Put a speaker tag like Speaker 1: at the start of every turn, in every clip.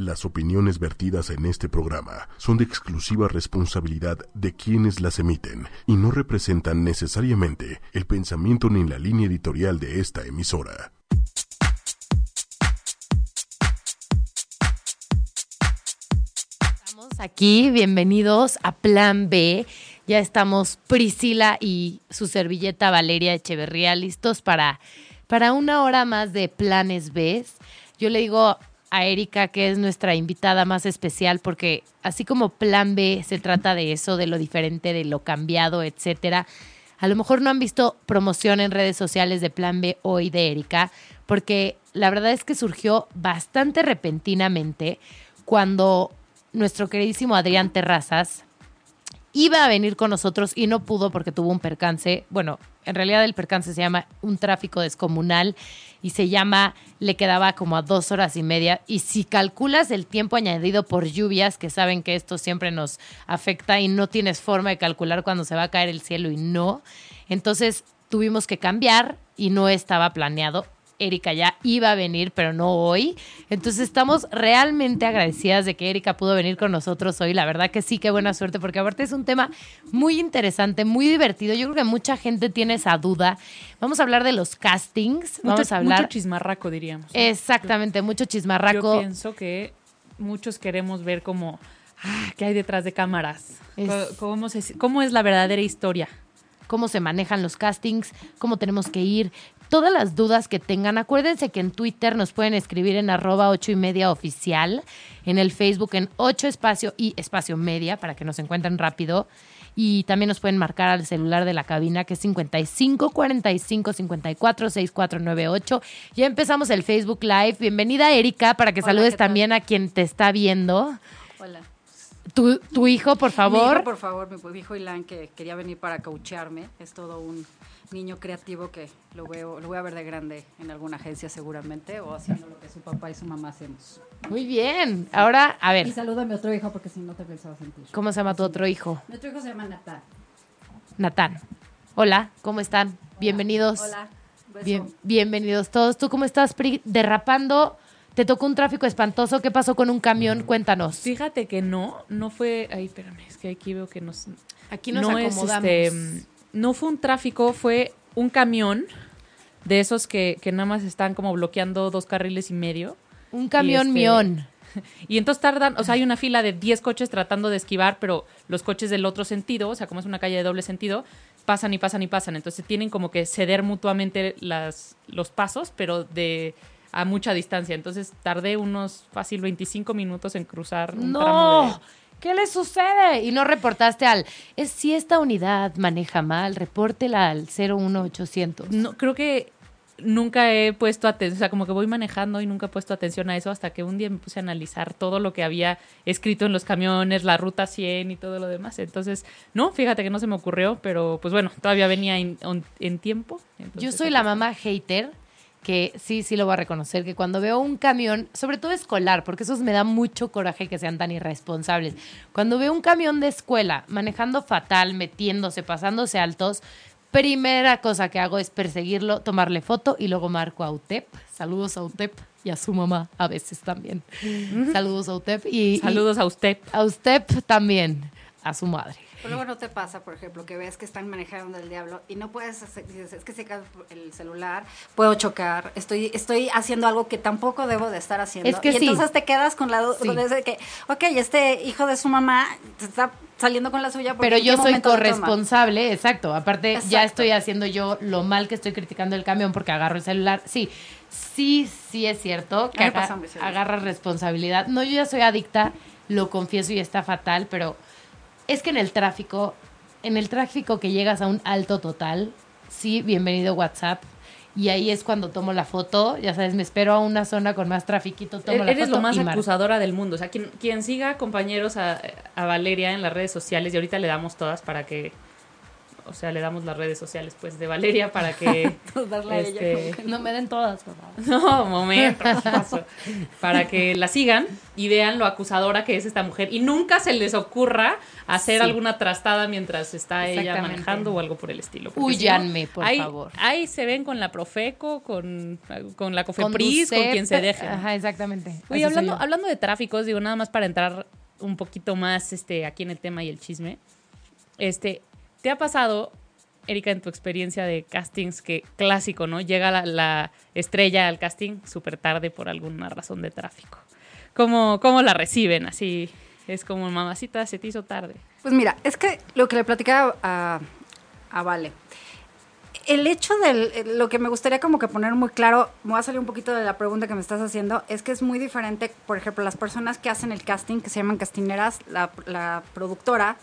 Speaker 1: Las opiniones vertidas en este programa son de exclusiva responsabilidad de quienes las emiten y no representan necesariamente el pensamiento ni la línea editorial de esta emisora.
Speaker 2: Estamos aquí, bienvenidos a Plan B. Ya estamos Priscila y su servilleta Valeria Echeverría listos para, para una hora más de Planes B. Yo le digo a Erika, que es nuestra invitada más especial, porque así como Plan B se trata de eso, de lo diferente, de lo cambiado, etcétera. A lo mejor no han visto promoción en redes sociales de Plan B hoy de Erika, porque la verdad es que surgió bastante repentinamente cuando nuestro queridísimo Adrián Terrazas iba a venir con nosotros y no pudo porque tuvo un percance. Bueno, en realidad el percance se llama un tráfico descomunal y se llama, le quedaba como a dos horas y media. Y si calculas el tiempo añadido por lluvias, que saben que esto siempre nos afecta y no tienes forma de calcular cuando se va a caer el cielo y no, entonces tuvimos que cambiar y no estaba planeado. Erika ya iba a venir, pero no hoy. Entonces estamos realmente agradecidas de que Erika pudo venir con nosotros hoy. La verdad que sí, qué buena suerte, porque aparte es un tema muy interesante, muy divertido. Yo creo que mucha gente tiene esa duda. Vamos a hablar de los castings. Vamos
Speaker 3: mucho,
Speaker 2: a hablar.
Speaker 3: Mucho chismarraco, diríamos. ¿no?
Speaker 2: Exactamente, mucho chismarraco.
Speaker 3: Yo pienso que muchos queremos ver cómo, ah, qué hay detrás de cámaras.
Speaker 2: Es-
Speaker 3: Cómo, se- cómo es la verdadera historia.
Speaker 2: cómo se manejan los castings, cómo tenemos que ir, todas las dudas que tengan. Acuérdense que en Twitter nos pueden escribir en arroba ocho y media oficial, en el Facebook en ocho espacio y espacio media para que nos encuentren rápido. Y también nos pueden marcar al celular de la cabina que es 55 45 54 6498. Ya empezamos el Facebook Live. Bienvenida Erika para que
Speaker 4: Hola,
Speaker 2: saludes también a quien te está viendo.
Speaker 4: Hola.
Speaker 2: Tu, tu hijo, por
Speaker 4: Mi
Speaker 2: favor.
Speaker 4: hijo, por favor, mi, mi hijo Ilan, que quería venir para cauchearme. Es todo un niño creativo que lo veo, lo voy a ver de grande en alguna agencia seguramente o haciendo lo que su papá y su mamá hacemos.
Speaker 2: Muy bien. Ahora, a ver,
Speaker 4: Y saluda a mi otro hijo porque si no te pensaba sentir.
Speaker 2: ¿cómo se llama tu otro hijo?
Speaker 4: Mi otro hijo se llama Natán.
Speaker 2: Natán. Hola, ¿cómo están? Bienvenidos.
Speaker 4: Hola.
Speaker 2: Bien, bienvenidos todos. ¿Tú cómo estás, Pri? Derrapando. Te tocó un tráfico espantoso. ¿Qué pasó con un camión? Cuéntanos.
Speaker 3: Fíjate que no, no fue. Ay, espérame, es que aquí veo que nos.
Speaker 2: Aquí nos
Speaker 3: no es,
Speaker 2: acomodamos.
Speaker 3: este, mm, no fue un tráfico, fue un camión de esos que, que nada más están como bloqueando dos carriles y medio.
Speaker 2: un camión
Speaker 3: este,
Speaker 2: mión.
Speaker 3: Y entonces tardan, o sea, hay una fila de 10 coches tratando de esquivar, pero los coches del otro sentido, o sea, como es una calle de doble sentido, pasan y pasan y pasan. Entonces tienen como que ceder mutuamente las, los pasos, pero de a mucha distancia. Entonces tardé unos fácil 25 minutos en cruzar un
Speaker 2: ¡No! ¿Qué le sucede? Y no reportaste al. Es si esta unidad maneja mal, repórtela al 01800.
Speaker 3: No, creo que nunca he puesto atención, o sea, como que voy manejando y nunca he puesto atención a eso hasta que un día me puse a analizar todo lo que había escrito en los camiones, la ruta 100 y todo lo demás. Entonces, no, fíjate que no se me ocurrió, pero pues bueno, todavía venía en, tiempo.
Speaker 2: Yo soy la mamá hater que sí, sí lo voy a reconocer, que cuando veo un camión, sobre todo escolar, porque esos me da mucho coraje que sean tan irresponsables, cuando veo un camión de escuela manejando fatal, metiéndose, pasándose altos, primera cosa que hago es perseguirlo, tomarle foto y luego marco a UTEP. Saludos a UTEP y a su mamá a veces también. Saludos a UTEP y, y
Speaker 3: Saludos a usted.
Speaker 2: a UTEP también, a su madre.
Speaker 4: Pero luego no te pasa, por ejemplo, que ves que están manejando el diablo y no puedes hacer, dices, es que se cae el celular, puedo chocar, estoy, estoy haciendo algo que tampoco debo de estar haciendo.
Speaker 2: Es que
Speaker 4: y
Speaker 2: sí.
Speaker 4: entonces te quedas con la
Speaker 2: Sí.
Speaker 4: duda de que, ok, este hijo de su mamá está saliendo con la suya. porque
Speaker 2: Pero
Speaker 4: ¿en
Speaker 2: yo soy corresponsable, exacto. Aparte, ya estoy haciendo yo lo mal que estoy criticando el camión porque agarro el celular. Sí, sí, sí es cierto que
Speaker 4: A mí me
Speaker 2: aga-
Speaker 4: pasa muy seguido.
Speaker 2: agarras responsabilidad. No, yo ya soy adicta, lo confieso y está fatal, pero es que en el tráfico, en el tráfico que llegas a un alto total, sí, bienvenido WhatsApp. Y ahí es cuando tomo la foto, ya sabes, me espero a una zona con más trafiquito, tomo la
Speaker 3: Eres
Speaker 2: foto
Speaker 3: lo más
Speaker 2: y
Speaker 3: acusadora del mundo. O sea, quien, quien siga compañeros a, a Valeria en las redes sociales, y ahorita le damos todas para que o sea, le damos las redes sociales pues de Valeria para que
Speaker 4: Darle a ella
Speaker 3: este,
Speaker 2: No me den todas, por favor.
Speaker 3: no, momento, para que la sigan y vean lo acusadora que es esta mujer y nunca se les ocurra hacer
Speaker 2: Sí.
Speaker 3: alguna trastada mientras está ella manejando o algo por el estilo. porque si no,
Speaker 2: Huyanme, por
Speaker 3: ahí-
Speaker 2: favor.
Speaker 3: Ahí se ven con la Profeco, con, con la Cofepris, con,
Speaker 2: Ducep,
Speaker 3: quien se dejen.
Speaker 2: Ajá, exactamente.
Speaker 3: Oye, hablando, hablando de tráficos, digo, nada más para entrar un poquito más este, aquí en el tema y el chisme. Este, ¿te ha pasado, Erika, en tu experiencia de castings, que clásico, ¿no? Llega la, la estrella al casting súper tarde por alguna razón de tráfico. ¿Cómo, ¿Cómo la reciben? Así es como, mamacita, se te hizo tarde.
Speaker 4: Pues mira, es que lo que le platicaba a, a Vale, el hecho de lo que me gustaría como que poner muy claro, me voy a salir un poquito de la pregunta que me estás haciendo, es que es muy diferente, por ejemplo, las personas que hacen el casting, que se llaman castineras, la productora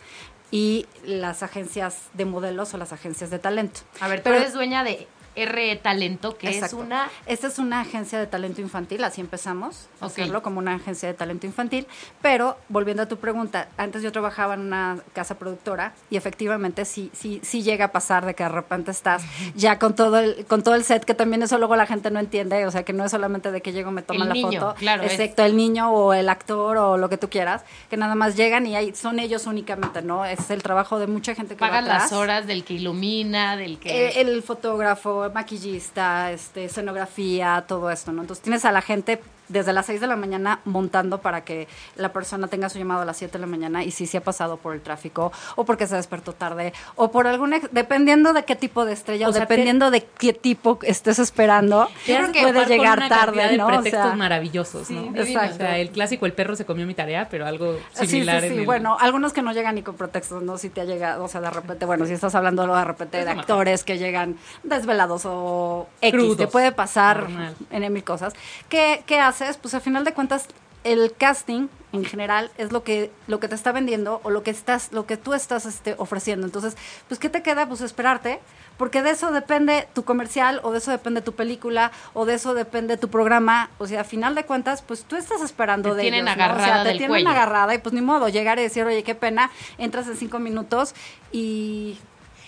Speaker 4: y las agencias de modelos o las agencias de talento.
Speaker 2: A ver, tú
Speaker 4: Pero-
Speaker 2: eres dueña de RE Talento, que
Speaker 4: Exacto.
Speaker 2: es una...
Speaker 4: Esta es una agencia de talento infantil, así empezamos a hacerlo como una agencia de talento infantil. Pero volviendo a tu pregunta, antes yo trabajaba en una casa productora y efectivamente sí, sí, sí llega a pasar de que de repente estás ya con todo el, con todo el set, que también eso luego la gente no entiende, o sea que no es solamente de que llego me toman
Speaker 2: El
Speaker 4: la
Speaker 2: niño,
Speaker 4: foto,
Speaker 2: claro, es-
Speaker 4: excepto el niño o el actor o lo que tú quieras, que nada más llegan y ahí son ellos únicamente, ¿no? Es el trabajo de mucha gente que va
Speaker 2: Pagas las horas del que ilumina, del que...
Speaker 4: Eh, El, fotógrafo, maquillista, este, escenografía, todo esto, ¿no? Entonces tienes a la gente desde las 6 de la mañana montando para que la persona tenga su llamado a las 7 de la mañana y si se ha pasado por el tráfico o porque se despertó tarde o por algún ex- dependiendo de qué tipo de estrella
Speaker 3: O
Speaker 4: o,
Speaker 3: sea,
Speaker 4: dependiendo de qué tipo estés esperando puede llegar
Speaker 3: una
Speaker 4: tarde,
Speaker 3: de
Speaker 4: ¿no? O
Speaker 3: pretextos
Speaker 4: sea,
Speaker 3: maravillosos,
Speaker 2: Sí,
Speaker 3: ¿no?
Speaker 4: Exacto.
Speaker 3: O sea, el clásico, el perro se comió mi tarea, pero algo
Speaker 4: Sí, sí,
Speaker 3: similar
Speaker 4: sí.
Speaker 3: en el-
Speaker 4: Bueno, algunos que no llegan ni con pretextos, ¿no? Si te ha llegado, o sea, de repente, bueno, si estás hablando de repente
Speaker 3: Es
Speaker 4: de actores que llegan desvelados o X,
Speaker 3: Crudos.
Speaker 4: te puede pasar
Speaker 3: Normal.
Speaker 4: en mil cosas. ¿Qué, ¿Qué haces? Pues al final de cuentas, el casting en general es lo que lo que te está vendiendo o lo que estás lo que tú estás este, ofreciendo entonces pues qué te queda pues esperarte porque de eso depende tu comercial o de eso depende tu película o de eso depende tu programa o sea a final de cuentas pues tú estás esperando
Speaker 2: Te
Speaker 4: de
Speaker 2: tienen
Speaker 4: ellos, ¿no? o
Speaker 2: agarrada
Speaker 4: sea te
Speaker 2: del
Speaker 4: tienen
Speaker 2: cuello.
Speaker 4: agarrada y pues ni modo llegar y decir oye qué pena entras en cinco minutos y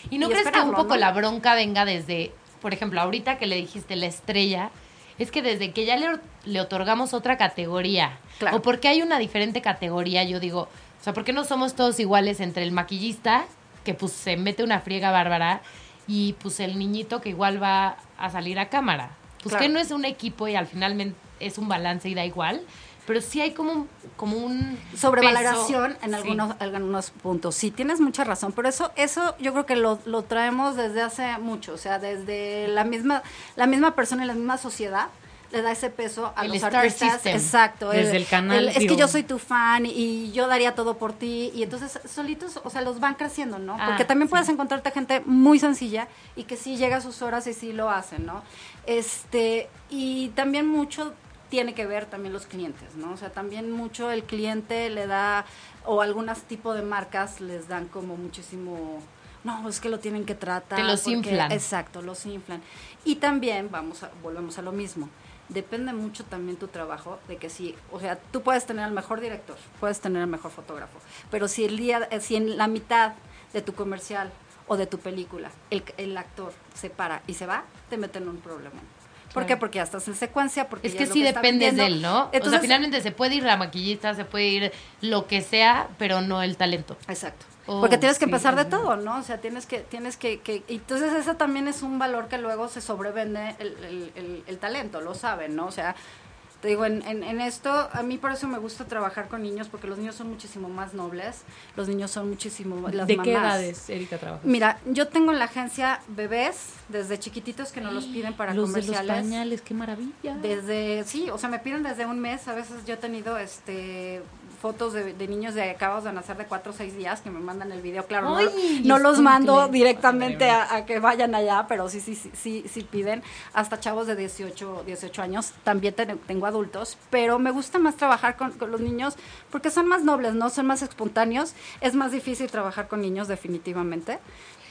Speaker 2: ¿Y no
Speaker 4: y
Speaker 2: crees que un poco
Speaker 4: ¿no?
Speaker 2: la bronca venga desde, por ejemplo, ahorita que le dijiste la estrella, es que desde que ya le, le otorgamos otra categoría,
Speaker 4: Claro.
Speaker 2: o porque hay una diferente categoría, yo digo, o sea, ¿por qué no somos todos iguales entre el maquillista, que pues se mete una friega bárbara, y pues el niñito que igual va a salir a cámara? Pues
Speaker 4: Claro.
Speaker 2: que no es un equipo y al final es un balance y da igual, pero sí hay como un, como un
Speaker 4: sobrevaloración
Speaker 2: peso.
Speaker 4: en
Speaker 2: Sí.
Speaker 4: algunos, algunos puntos. Sí, tienes mucha razón, pero eso, eso yo creo que lo, lo traemos desde hace mucho, o sea, desde la misma, la misma persona y la misma sociedad le da ese peso a
Speaker 2: El
Speaker 4: los
Speaker 2: star
Speaker 4: artistas.
Speaker 2: system.
Speaker 4: Exacto.
Speaker 3: Desde el canal,
Speaker 4: es que yo soy tu fan y, yo daría todo por ti. Y entonces solitos, o sea, los van creciendo, ¿no?
Speaker 2: Ah,
Speaker 4: Porque también puedes encontrarte gente muy sencilla y que sí llega a sus horas y sí lo hacen, ¿no? Este, y también mucho tiene que ver también los clientes, ¿no? O sea, también mucho el cliente le da, o algunos tipos de marcas les dan como muchísimo, no, es que lo tienen que tratar.
Speaker 2: Te los
Speaker 4: porque-
Speaker 2: inflan.
Speaker 4: Exacto, los inflan. Y también, vamos a, volvemos a lo mismo, depende mucho también tu trabajo de que si, o sea, tú puedes tener al mejor director, puedes tener al mejor fotógrafo, pero si el día, eh, si en la mitad de tu comercial o de tu película el, el actor se para y se va, te meten en un problema. ¿Por qué? Porque ya estás en secuencia, porque
Speaker 2: Es que sí
Speaker 4: está
Speaker 2: dependes de él. ¿no? o
Speaker 4: Entonces,
Speaker 2: sea, finalmente se puede ir la maquillista, se puede ir lo que sea, pero no el talento.
Speaker 4: Exacto.
Speaker 2: Oh,
Speaker 4: Porque tienes que
Speaker 2: sí,
Speaker 4: empezar de todo, ¿no? O sea, tienes que, tienes que, que, y entonces eso también es un valor que luego se sobrevende el, el, el- el talento, lo saben, ¿no? O sea, te digo, en, en, en esto, a mí por eso me gusta trabajar con niños, porque los niños son muchísimo más nobles, los niños son muchísimo, las
Speaker 3: ¿De
Speaker 4: mamás.
Speaker 3: qué edades, Erika, trabajas?
Speaker 4: Mira, yo tengo en la agencia bebés, desde chiquititos que nos los piden para
Speaker 3: los de los
Speaker 4: comerciales.
Speaker 3: pañales, qué maravilla.
Speaker 4: Desde, sí, o sea, me piden desde un mes. A veces yo he tenido este fotos de, de niños de acabados de nacer de cuatro o seis días que me mandan el video. Claro, no,
Speaker 2: Ay,
Speaker 4: no los mando directamente a, a que vayan allá, pero sí, sí, sí, sí, sí piden. Hasta chavos de 18, 18 años. También ten- tengo adultos, pero me gusta más trabajar con, con los niños porque son más nobles, ¿no? Son más espontáneos. Es más difícil trabajar con niños, definitivamente.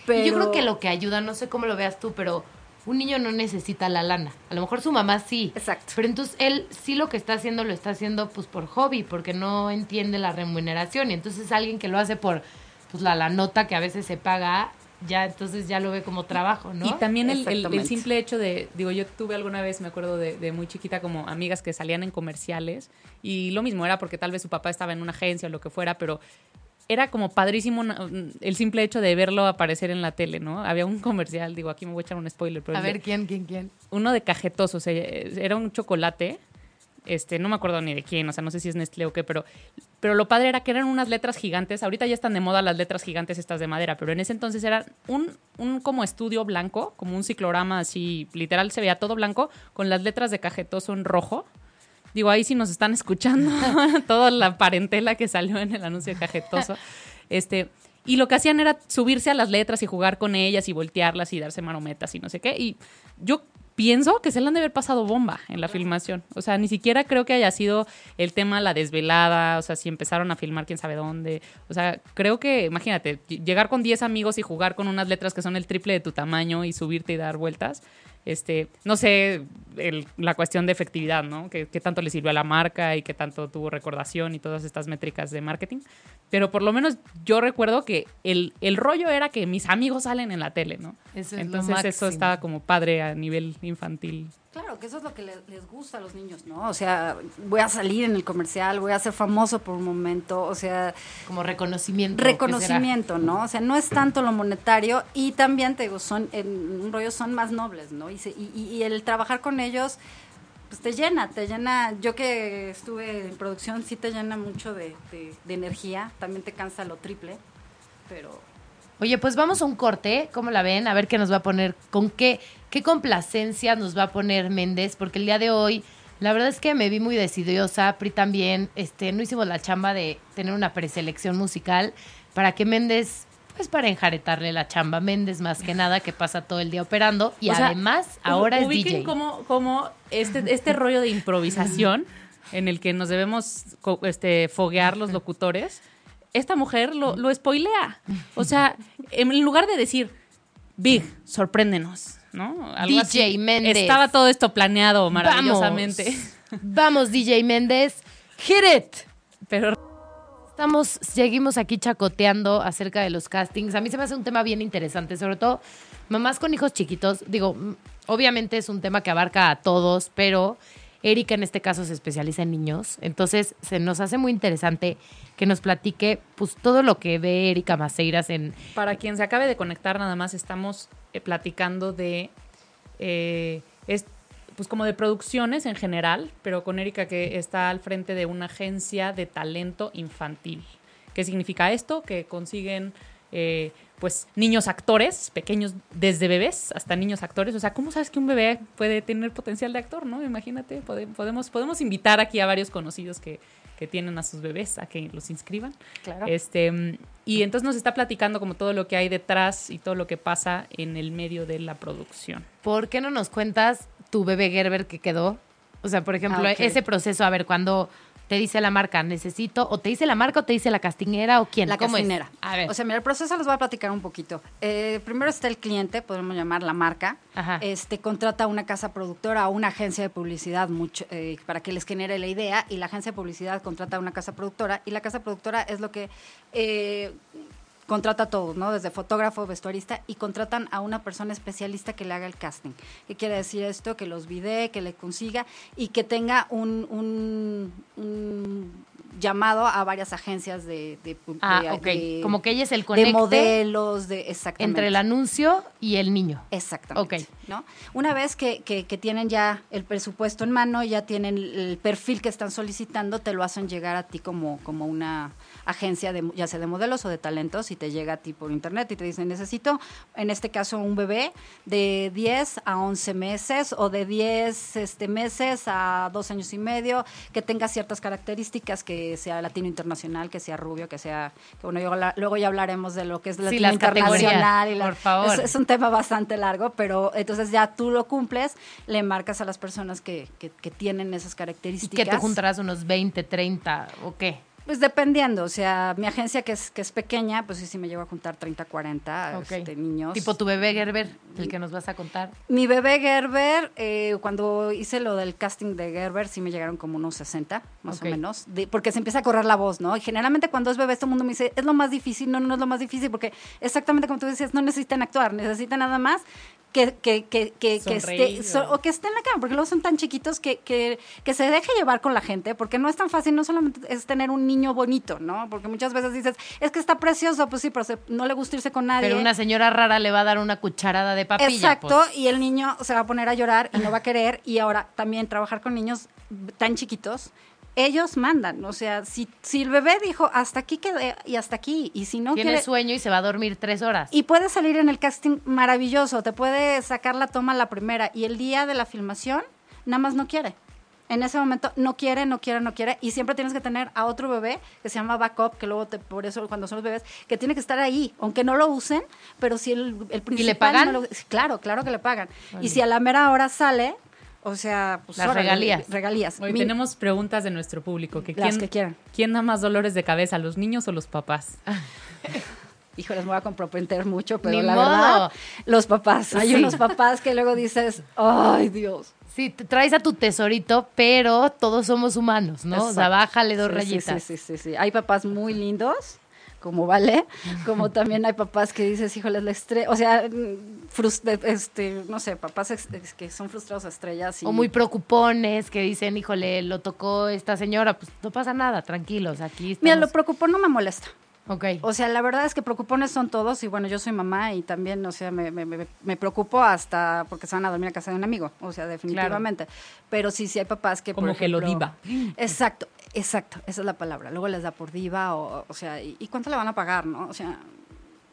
Speaker 4: Pero...
Speaker 2: Y yo creo que lo que ayuda, no sé cómo lo veas tú, pero un niño no necesita la lana. A lo mejor su mamá sí.
Speaker 4: Exacto.
Speaker 2: Pero entonces él sí lo que está haciendo lo está haciendo pues por hobby, porque no entiende la remuneración. Y entonces alguien que lo hace por pues la, la nota que a veces se paga, ya entonces ya lo ve como trabajo, ¿no?
Speaker 3: Y también el, el- simple hecho de, digo, yo tuve alguna vez, me acuerdo de, de muy chiquita, como amigas que salían en comerciales y lo mismo era porque tal vez su papá estaba en una agencia o lo que fuera, pero era como padrísimo el simple hecho de verlo aparecer en la tele, ¿no? Había un comercial, digo, aquí me voy a echar un spoiler, pero
Speaker 2: A ver, ¿quién, quién, quién?
Speaker 3: uno de cajetoso, o sea, era un chocolate, este, no me acuerdo ni de quién, o sea, no sé si es Nestlé o qué, pero, pero lo padre era que eran unas letras gigantes, ahorita ya están de moda las letras gigantes estas de madera, pero en ese entonces eran un, un como estudio blanco, como un ciclorama así, literal se veía todo blanco, con las letras de cajetoso en rojo. Digo, ahí sí nos están escuchando toda la parentela que salió en el anuncio de cajetoso. Este, y lo que hacían era subirse a las letras y jugar con ellas y voltearlas y darse marometas y no sé qué. Y yo pienso que se le han de haber pasado bomba en la filmación. O sea, ni siquiera creo que haya sido el tema la desvelada, o sea, si empezaron a filmar quién sabe dónde. O sea, creo que, imagínate, ll- llegar con 10 amigos y jugar con unas letras que son el triple de tu tamaño y subirte y dar vueltas. Este, no sé, el- la cuestión de efectividad, ¿no? ¿Qué, qué tanto le sirvió a la marca y qué tanto tuvo recordación y todas estas métricas de marketing. Pero por lo menos yo recuerdo que el, el rollo era que mis amigos salen en la tele, ¿no?
Speaker 2: Eso es lo
Speaker 3: Entonces eso estaba como padre a nivel infantil.
Speaker 4: Claro, que eso es lo que le- les gusta a los niños, ¿no? O sea, voy a salir en el comercial, voy a ser famoso por un momento, o sea,
Speaker 2: Como reconocimiento.
Speaker 4: reconocimiento, ¿no? O sea, no es tanto lo monetario y también, te digo, son, en un rollo son más nobles, ¿no? Y, se- y, y- y el trabajar con ellos, pues te llena, te llena, yo que estuve en producción, sí te llena mucho de, de- de energía, también te cansa lo triple, pero...
Speaker 2: Oye, pues vamos a un corte, ¿cómo la ven? A ver qué nos va a poner, con qué, qué complacencia nos va a poner Méndez, porque el día de hoy, la verdad es que me vi muy decidiosa, Pri también, este, no hicimos la chamba de tener una preselección musical para que Méndez, pues para enjaretarle la chamba, Méndez más que nada, que pasa todo el día operando, y
Speaker 3: O sea,
Speaker 2: además ahora es DJ.
Speaker 3: como, como este, este rollo de improvisación en el que nos debemos este, foguear los locutores, esta mujer lo, lo spoilea. O sea, en lugar de decir, Big, sorpréndenos, ¿no? Algo
Speaker 2: DJ
Speaker 3: así.
Speaker 2: Méndez.
Speaker 3: Estaba todo esto planeado maravillosamente.
Speaker 2: Vamos, Vamos, DJ Méndez, hit it.
Speaker 3: Pero
Speaker 2: Estamos, seguimos aquí chacoteando acerca de los castings. A mí se me hace un tema bien interesante, sobre todo mamás con hijos chiquitos. Digo, obviamente es un tema que abarca a todos, pero Erika en este caso se especializa en niños. Entonces se nos hace muy interesante que nos platique pues todo lo que ve Erika Maceiras en
Speaker 3: Para quien se acabe de conectar, nada más estamos eh, platicando de. eh, es, pues como de producciones en general, pero con Erika que está al frente de una agencia de talento infantil. ¿Qué significa esto? Que consiguen. eh, pues niños actores, pequeños desde bebés hasta niños actores. O sea, ¿cómo sabes que un bebé puede tener potencial de actor, no? Imagínate, pode- podemos, podemos invitar aquí a varios conocidos que, que tienen a sus bebés a que los inscriban.
Speaker 2: Claro.
Speaker 3: Este, y entonces nos está platicando como todo lo que hay detrás y todo lo que pasa en el medio de la producción.
Speaker 2: ¿Por qué no nos cuentas tu bebé Gerber que quedó? O sea, por ejemplo,
Speaker 4: Ah,
Speaker 2: ese proceso, a ver, cuando te dice la marca, necesito, o te dice la marca o te dice la castinera o quién.
Speaker 4: La
Speaker 2: ¿Cómo es?
Speaker 4: castinera.
Speaker 2: A ver.
Speaker 4: O sea, mira, el proceso les voy a platicar un poquito. Eh, primero está el cliente, podemos llamar la marca.
Speaker 2: Ajá.
Speaker 4: Este contrata una casa productora o una agencia de publicidad mucho, eh, para que les genere la idea y la agencia de publicidad contrata una casa productora y la casa productora es lo que eh, contrata a todos, ¿no? Desde fotógrafo, vestuarista y contratan a una persona especialista que le haga el casting. ¿Qué quiere decir esto? Que los videe, que le consiga y que tenga un, un- un llamado a varias agencias de, de,
Speaker 2: Ah,
Speaker 4: de-
Speaker 2: ok.
Speaker 4: de-
Speaker 2: Como que ella es el
Speaker 4: de
Speaker 2: conecte
Speaker 4: modelos, de exactamente.
Speaker 2: entre el anuncio y el niño.
Speaker 4: Exactamente.
Speaker 2: Ok.
Speaker 4: ¿no? Una vez que, que- que tienen ya el presupuesto en mano, ya tienen el perfil que están solicitando, te lo hacen llegar a ti como, como una agencia, de, ya sea de modelos o de talentos, y te llega a ti por internet y te dicen, necesito, en este caso, un bebé de 10 a 11 meses o de 10 este, meses a 2 años y medio, que tenga ciertas características, que sea latino internacional, que sea rubio, que sea, que bueno, yo la- luego ya hablaremos de lo que es
Speaker 2: Sí,
Speaker 4: latino internacional. y la-
Speaker 2: por favor.
Speaker 4: es- es un tema bastante largo, pero entonces ya tú lo cumples, le marcas a las personas que, que, que tienen esas
Speaker 2: Y
Speaker 4: características.
Speaker 2: que te juntarás unos 20, 30, ¿o qué?
Speaker 4: Pues dependiendo, o sea, mi agencia que es, que es pequeña, pues sí, sí me llevo a juntar 30, 40
Speaker 2: Ok.
Speaker 4: este, niños.
Speaker 2: Tipo tu bebé Gerber, el que nos vas a contar.
Speaker 4: Mi bebé Gerber, eh, cuando hice lo del casting de Gerber, sí me llegaron como unos 60, más o menos, de- porque se empieza a correr la voz, ¿no? Y generalmente cuando es bebé, todo el mundo me dice, es lo más difícil, no, no es lo más difícil, porque exactamente como tú decías, no necesitan actuar, necesitan nada más que, que, que, que, que esté, so-
Speaker 3: o-
Speaker 4: o que esté en la cama, porque luego son tan chiquitos que, que, que se deje llevar con la gente, porque no es tan fácil, no solamente es tener un niño bonito, ¿no? Porque muchas veces dices, es que está precioso, pues sí, pero se- no le gusta irse con nadie.
Speaker 2: Pero una señora rara le va a dar una cucharada de papilla.
Speaker 4: Exacto,
Speaker 2: pues.
Speaker 4: y el niño se va a poner a llorar y no va a querer. Y ahora también trabajar con niños tan chiquitos, ellos mandan. O sea, si, si el bebé dijo hasta aquí quedé y hasta aquí, y si no
Speaker 2: Tiene
Speaker 4: quiere.
Speaker 2: sueño y se va a dormir tres horas.
Speaker 4: Y puede salir en el casting maravilloso, te puede sacar la toma la primera y el día de la filmación nada más no quiere. En ese momento no quiere, no quiere, no quiere y siempre tienes que tener a otro bebé que se llama backup, que luego te, por eso cuando son los bebés, que tiene que estar ahí, aunque no lo usen, pero si el, el principal...
Speaker 2: pagan?
Speaker 4: no lo- claro, claro que le pagan. Y si a la mera hora sale, o sea, pues
Speaker 2: Las
Speaker 4: órale,
Speaker 2: regalías.
Speaker 4: Regalías.
Speaker 3: Hoy
Speaker 4: Mi-
Speaker 3: tenemos preguntas de nuestro público. Que
Speaker 4: Las
Speaker 3: quién,
Speaker 4: que quieran.
Speaker 3: ¿Quién da más dolores de cabeza, los niños o los papás?
Speaker 4: Híjoles, me voy a comprometer mucho, pero
Speaker 2: Ni
Speaker 4: la
Speaker 2: modo.
Speaker 4: verdad, los papás. Hay
Speaker 2: Sí.
Speaker 4: unos papás que luego dices, ay Dios.
Speaker 2: Sí, te traes a tu tesorito, pero todos somos humanos, ¿no? O sea,
Speaker 4: Exacto.
Speaker 2: bájale dos
Speaker 4: Sí,
Speaker 2: rayitas.
Speaker 4: Sí, sí, sí, sí. Hay papás muy lindos, como vale, como también hay papás que dices, híjole, la estrella, o sea, mm, frus- este, no sé, papás que son frustrados a estrellas. Y,
Speaker 2: O muy preocupones que dicen, híjole, lo tocó esta señora. Pues no pasa nada, tranquilos, aquí estamos.
Speaker 4: Mira, lo preocupón no me molesta.
Speaker 2: Ok.
Speaker 4: O sea, la verdad es que preocupones son todos y bueno, yo soy mamá y también, o sea, me, me, preocupo hasta porque se van a dormir a casa de un amigo, o sea, definitivamente. Pero sí, sí hay papás que, por
Speaker 3: Como que lo diva.
Speaker 4: Exacto, exacto, esa es la palabra. Luego les da por diva o, o sea, ¿y, y cuánto le van a pagar, no? O sea...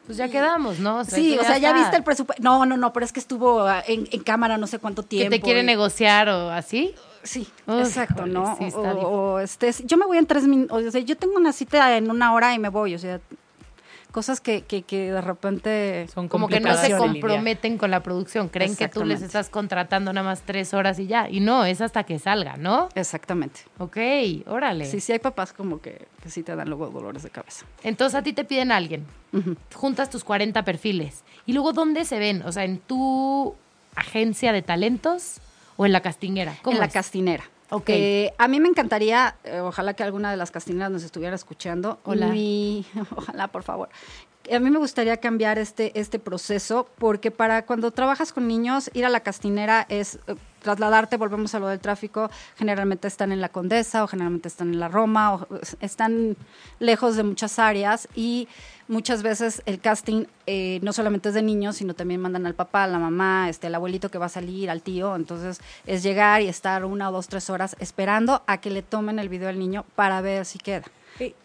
Speaker 2: Pues ya quedamos, ¿no?
Speaker 4: sí,
Speaker 2: eso
Speaker 4: o sea, ya viste el presupuesto. No, no, no, pero es que estuvo ah, en, en cámara no sé cuánto
Speaker 2: Que
Speaker 4: tiempo.
Speaker 2: te quiere
Speaker 4: y-
Speaker 2: negociar o así.
Speaker 4: Sí, exacto, ¿no?
Speaker 2: sí
Speaker 4: o, o- o, este, yo me voy en tres minutos, o sea, yo tengo una cita en una hora y me voy, o sea, cosas que, que, que de repente...
Speaker 3: Son
Speaker 2: Como que no se comprometen con la producción. Creen que tú les estás contratando nada más tres horas y ya. Y no, es hasta que salga, ¿no?
Speaker 4: Exactamente.
Speaker 2: Ok, órale.
Speaker 4: Sí, sí hay papás como que, que sí te dan luego dolores de cabeza.
Speaker 2: Entonces a ti te piden a alguien. Juntas tus 40 perfiles. Y luego, ¿dónde se ven? O sea, ¿en tu agencia de talentos o en la castinguera? ¿Cómo
Speaker 4: en la castinera.
Speaker 2: Ok.
Speaker 4: Eh, a mí me encantaría, eh, ojalá que alguna de las castineras nos estuviera escuchando.
Speaker 2: Hola.
Speaker 4: Mi- ojalá, por favor. A mí me gustaría cambiar este, este proceso porque para cuando trabajas con niños, ir a la castinera es eh, trasladarte, volvemos a lo del tráfico, generalmente están en la Condesa o generalmente están en la Roma o están lejos de muchas áreas y muchas veces el casting eh, no solamente es de niños, sino también mandan al papá, a la mamá, este, el abuelito que va a salir, al tío. Entonces es llegar y estar una o dos, tres horas esperando a que le tomen el video al niño para ver si queda.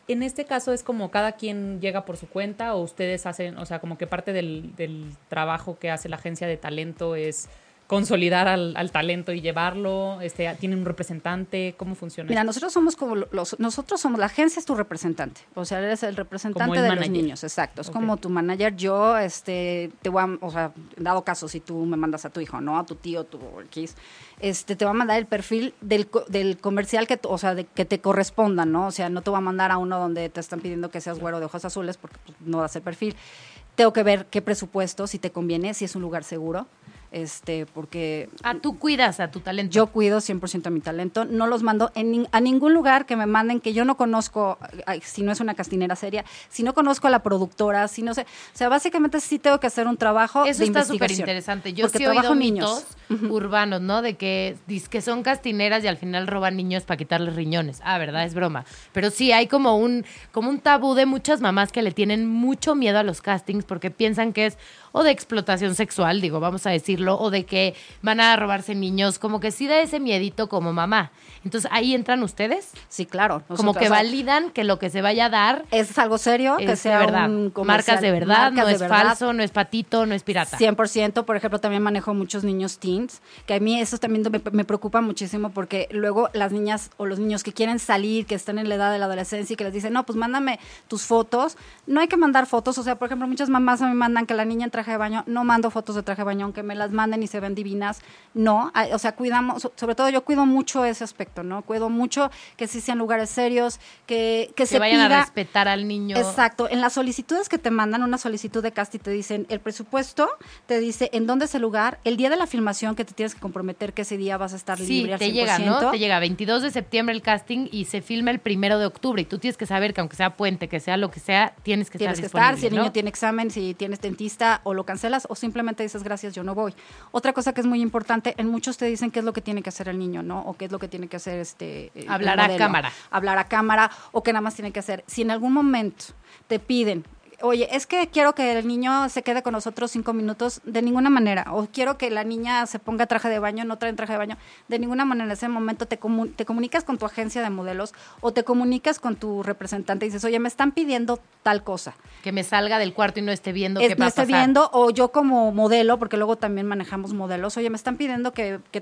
Speaker 3: En este caso es como cada quien llega por su cuenta o ustedes hacen, o sea, como que parte del, del trabajo que hace la agencia de talento es consolidar al, al talento y llevarlo, este, tienen un representante, ¿cómo funciona?
Speaker 4: Mira,
Speaker 3: esto?
Speaker 4: nosotros somos como los, nosotros somos, la agencia es tu representante, o sea, eres el representante
Speaker 3: el
Speaker 4: de
Speaker 3: manager.
Speaker 4: los niños, exacto, es como tu manager, yo, este, te voy a, o sea, dado caso, si tú me mandas a tu hijo, ¿no? A tu tío, tu X, este, te va a mandar el perfil del, del comercial que, o sea, de, que te corresponda, ¿no? O sea, no te va a mandar a uno donde te están pidiendo que seas güero de ojos azules porque pues, no das el perfil. Tengo que ver qué presupuesto, si te conviene, si es un lugar seguro, este, porque
Speaker 2: Ah, tú cuidas a tu talento.
Speaker 4: yo cuido 100% a mi talento. No los mando en a ningún lugar que me manden que yo no conozco, si no es una castinera seria, si no conozco a la productora, si no sé. O sea, básicamente sí tengo que hacer un trabajo
Speaker 2: Eso
Speaker 4: de
Speaker 2: está súper interesante. Yo
Speaker 4: porque
Speaker 2: sí he oído
Speaker 4: trabajo niños.
Speaker 2: mitos urbanos, ¿no? De que, que son castineras y al final roban niños para quitarles riñones. Ah, ¿verdad? Es broma. Pero sí, hay como un, como un tabú de muchas mamás que le tienen mucho miedo a los castings porque piensan que es o de explotación sexual, digo, vamos a decirlo, o de que van a robarse niños, como que sí da ese miedito como mamá. Entonces, ahí entran ustedes,
Speaker 4: Sí, claro.
Speaker 2: como que validan que lo que se vaya a dar
Speaker 4: Es algo serio, que sea
Speaker 2: de verdad.
Speaker 4: un
Speaker 2: Marcas de verdad,
Speaker 4: marcas
Speaker 2: no
Speaker 4: de
Speaker 2: es
Speaker 4: verdad.
Speaker 2: falso, no es patito, no es pirata.
Speaker 4: 100%, por ejemplo, también manejo muchos niños teens, que a mí eso también me, me preocupa muchísimo porque luego las niñas o los niños que quieren salir, que están en la edad de la adolescencia y que les dicen, no, pues mándame tus fotos, no hay que mandar fotos, o sea, por ejemplo, muchas mamás me mandan que la niña en traje de baño, no mando fotos de traje de baño, aunque me las manden y se ven divinas, no, o sea, cuidamos, sobre todo yo cuido mucho ese aspecto, ¿no? Cuido mucho que sí sean lugares serios, que, que, se
Speaker 2: vayan a respetar al niño.
Speaker 4: Exacto, en las solicitudes que te mandan, una solicitud de casting te dicen el presupuesto, te dice en dónde es el lugar, el día de la filmación que te tienes que comprometer que ese día vas a estar libre al
Speaker 2: te llega, ¿no? Te llega 22 de septiembre el casting y se filma el primero de octubre y tú tienes que saber que aunque sea puente, que sea lo que sea, tienes que
Speaker 4: tienes
Speaker 2: estar
Speaker 4: que estar, si el niño tiene examen, si tienes dentista o lo cancelas o simplemente dices gracias, yo no voy. Otra cosa que es muy importante, en muchos te dicen qué es lo que tiene que hacer el niño, ¿no? O qué es lo que tiene que hacer este
Speaker 2: hablar a cámara.
Speaker 4: Hablar a cámara o qué nada más tiene que hacer. Si en algún momento te piden oye, es que quiero que el niño se quede con nosotros cinco minutos, de ninguna manera. O quiero que la niña se ponga traje de baño, no trae traje de baño, de ninguna manera. En ese momento te, te comunicas con tu agencia de modelos o te comunicas con tu representante y dices, oye, me están pidiendo tal cosa.
Speaker 2: Que me salga del cuarto y no esté viendo qué
Speaker 4: va esté viendo, o yo como modelo, porque luego también manejamos modelos, oye, me están pidiendo que, que,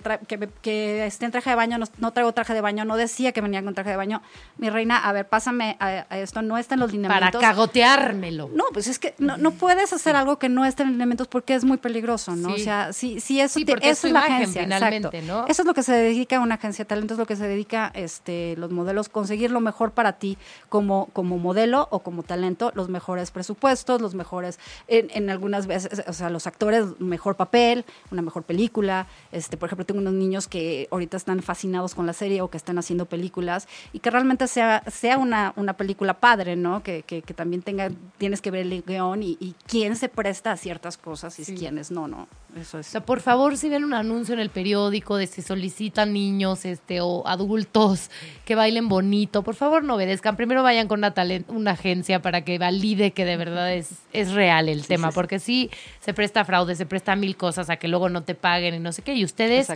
Speaker 4: que, esté en traje de baño, no, traigo traje de baño, no decía que venía con traje de baño. Mi reina, a ver, pásame a, esto, no está en los lineamientos.
Speaker 2: Para cagoteármelo.
Speaker 4: No, pues es que no, no puedes hacer algo que no esté en lineamientos porque es muy peligroso, ¿no? O sea, si, si eso, eso es la agencia, finalmente, ¿no? Eso es lo que se dedica a una agencia de talentos, lo que se dedica este, los modelos, conseguir lo mejor para ti como, como modelo o como talento los mejores presupuestos, los mejores, en, algunas veces, o sea, los actores, mejor papel, una mejor película. Este, por ejemplo, tengo unos niños que ahorita están fascinados con la serie o que están haciendo películas y que realmente sea, sea una, una película padre, ¿no? Que, que, también tenga, tienes que ver el guion y, y quién se presta a ciertas cosas y quiénes no, ¿no?
Speaker 2: Eso es. O sea, por favor, si ven un anuncio en el periódico de si solicitan niños este, o adultos que bailen bonito, por favor no obedezcan. Primero vayan con una, una agencia para que valide que de verdad es, es real el tema, porque sí se presta fraude, se presta mil cosas a que luego no te paguen y no sé qué. Y ustedes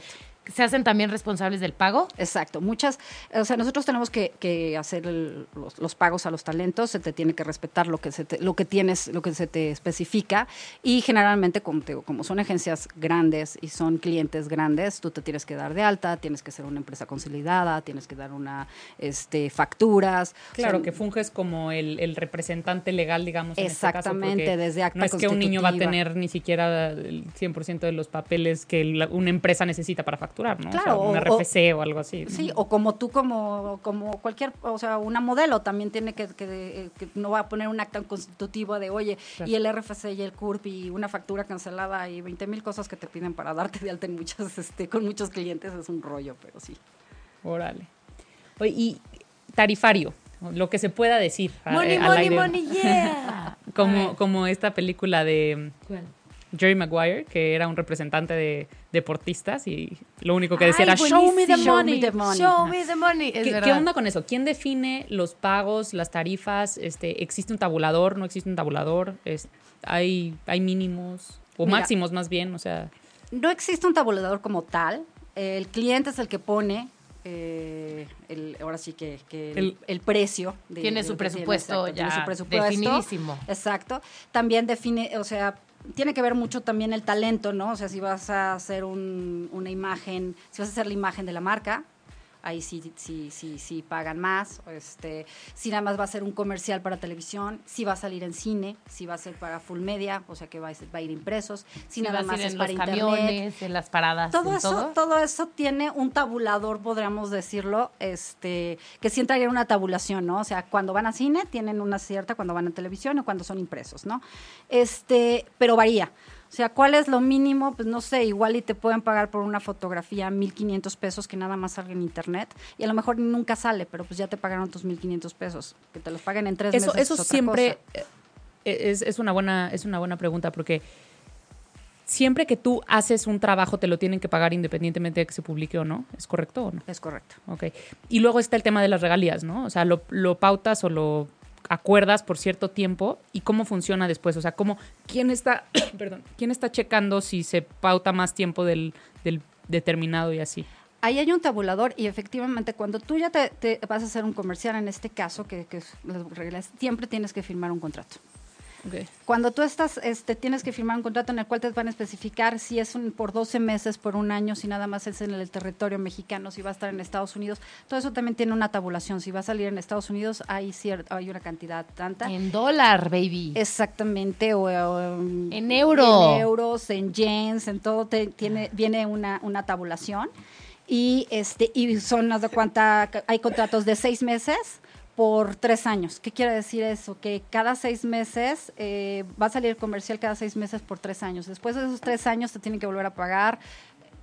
Speaker 2: se hacen también responsables del pago.
Speaker 4: Exacto, muchas, o sea, nosotros tenemos que, hacer los, pagos a los talentos, se te tiene que respetar lo que se lo que tienes, lo que se te especifica y generalmente como, como son agencias grandes y son clientes grandes, tú te tienes que dar de alta, tienes que ser una empresa consolidada, tienes que dar una este facturas.
Speaker 3: Claro, que funges como el, representante legal, digamos.
Speaker 4: Exactamente, en este caso, desde acta
Speaker 3: No es que un niño va a tener ni siquiera el 100% de los papeles que una empresa necesita para facturar Claro, o un RFC o, algo así.
Speaker 4: Sí, o como tú, como, como cualquier, o sea, una modelo también tiene que, que, no va a poner un acta constitutivo de, oye, y el RFC y el CURP y una factura cancelada y 20 mil cosas que te piden para darte de alta en muchas, este, con muchos clientes es un rollo, pero sí.
Speaker 3: Órale. Oye, y tarifario, lo que se pueda decir.
Speaker 2: Money, money, money, yeah.
Speaker 3: como, como esta película de... Jerry Maguire, que era un representante de deportistas y lo único que decía era
Speaker 2: show me the money, show me the money.
Speaker 3: ¿Qué, onda con eso? ¿Quién define los pagos, las tarifas? Este, ¿Existe un tabulador? ¿No existe un tabulador? hay, ¿Hay mínimos o máximos más bien? O sea,
Speaker 4: no existe un tabulador como tal. El cliente es el que pone eh, el, ahora sí que, el, precio.
Speaker 2: tiene su presupuesto ya tiene su presupuesto, definidísimo.
Speaker 4: Exacto. También define, o sea, tiene que ver mucho también el talento, ¿no? O sea, si vas a hacer una imagen, si vas a hacer la imagen de la marca, ahí sí, sí, sí, sí pagan más. Este, si nada más va a ser un comercial para televisión, si va a salir en cine, si va a ser para full media, o sea que va a, va a ir impresos, si, nada más es para internet.
Speaker 2: camiones, en las paradas.
Speaker 4: Todo eso, todo? eso tiene un tabulador, podríamos decirlo, este, que sí entraría en una tabulación, ¿no? O sea, cuando van a cine tienen una cierta, cuando van a televisión o cuando son impresos, ¿no? Este, pero varía. O sea, ¿cuál es lo mínimo? Pues no sé, igual y te pueden pagar por una fotografía 1.500 pesos que nada más salga en internet y a lo mejor nunca sale, pero pues ya te pagaron tus 1.500 pesos. Que te los paguen en tres
Speaker 3: eso,
Speaker 4: meses.
Speaker 3: Eso siempre eh, es, es, una buena, es una buena pregunta porque siempre que tú haces un trabajo te lo tienen que pagar independientemente de que se publique o no. ¿Es correcto o no?
Speaker 4: Es correcto.
Speaker 3: Ok. Y luego está el tema de las regalías, ¿no? O sea, lo, lo pautas o lo acuerdas por cierto tiempo y cómo funciona después. O sea, cómo, quién está, perdón, quién está checando si se pauta más tiempo del, del determinado y así.
Speaker 4: Ahí hay un tabulador y efectivamente cuando tú ya te, vas a hacer un comercial, en este caso, que, que siempre tienes que firmar un contrato. Cuando tú estás, este, tienes que firmar un contrato en el cual te van a especificar si es un, por 12 meses, por un año, si nada más es en el territorio mexicano, si va a estar en Estados Unidos. Todo eso también tiene una tabulación. Si va a salir en Estados Unidos, hay, hay una cantidad tanta.
Speaker 2: En dólar, baby.
Speaker 4: Exactamente, o, o
Speaker 2: En euro.
Speaker 4: En euros, en yens, en todo te- tiene, viene una, una tabulación. Y este, y son haz de cuenta, hay contratos de seis meses por tres años. ¿Qué quiere decir eso? Que cada seis meses eh, va a salir comercial cada seis meses por tres años. Después de esos tres años te tienen que volver a pagar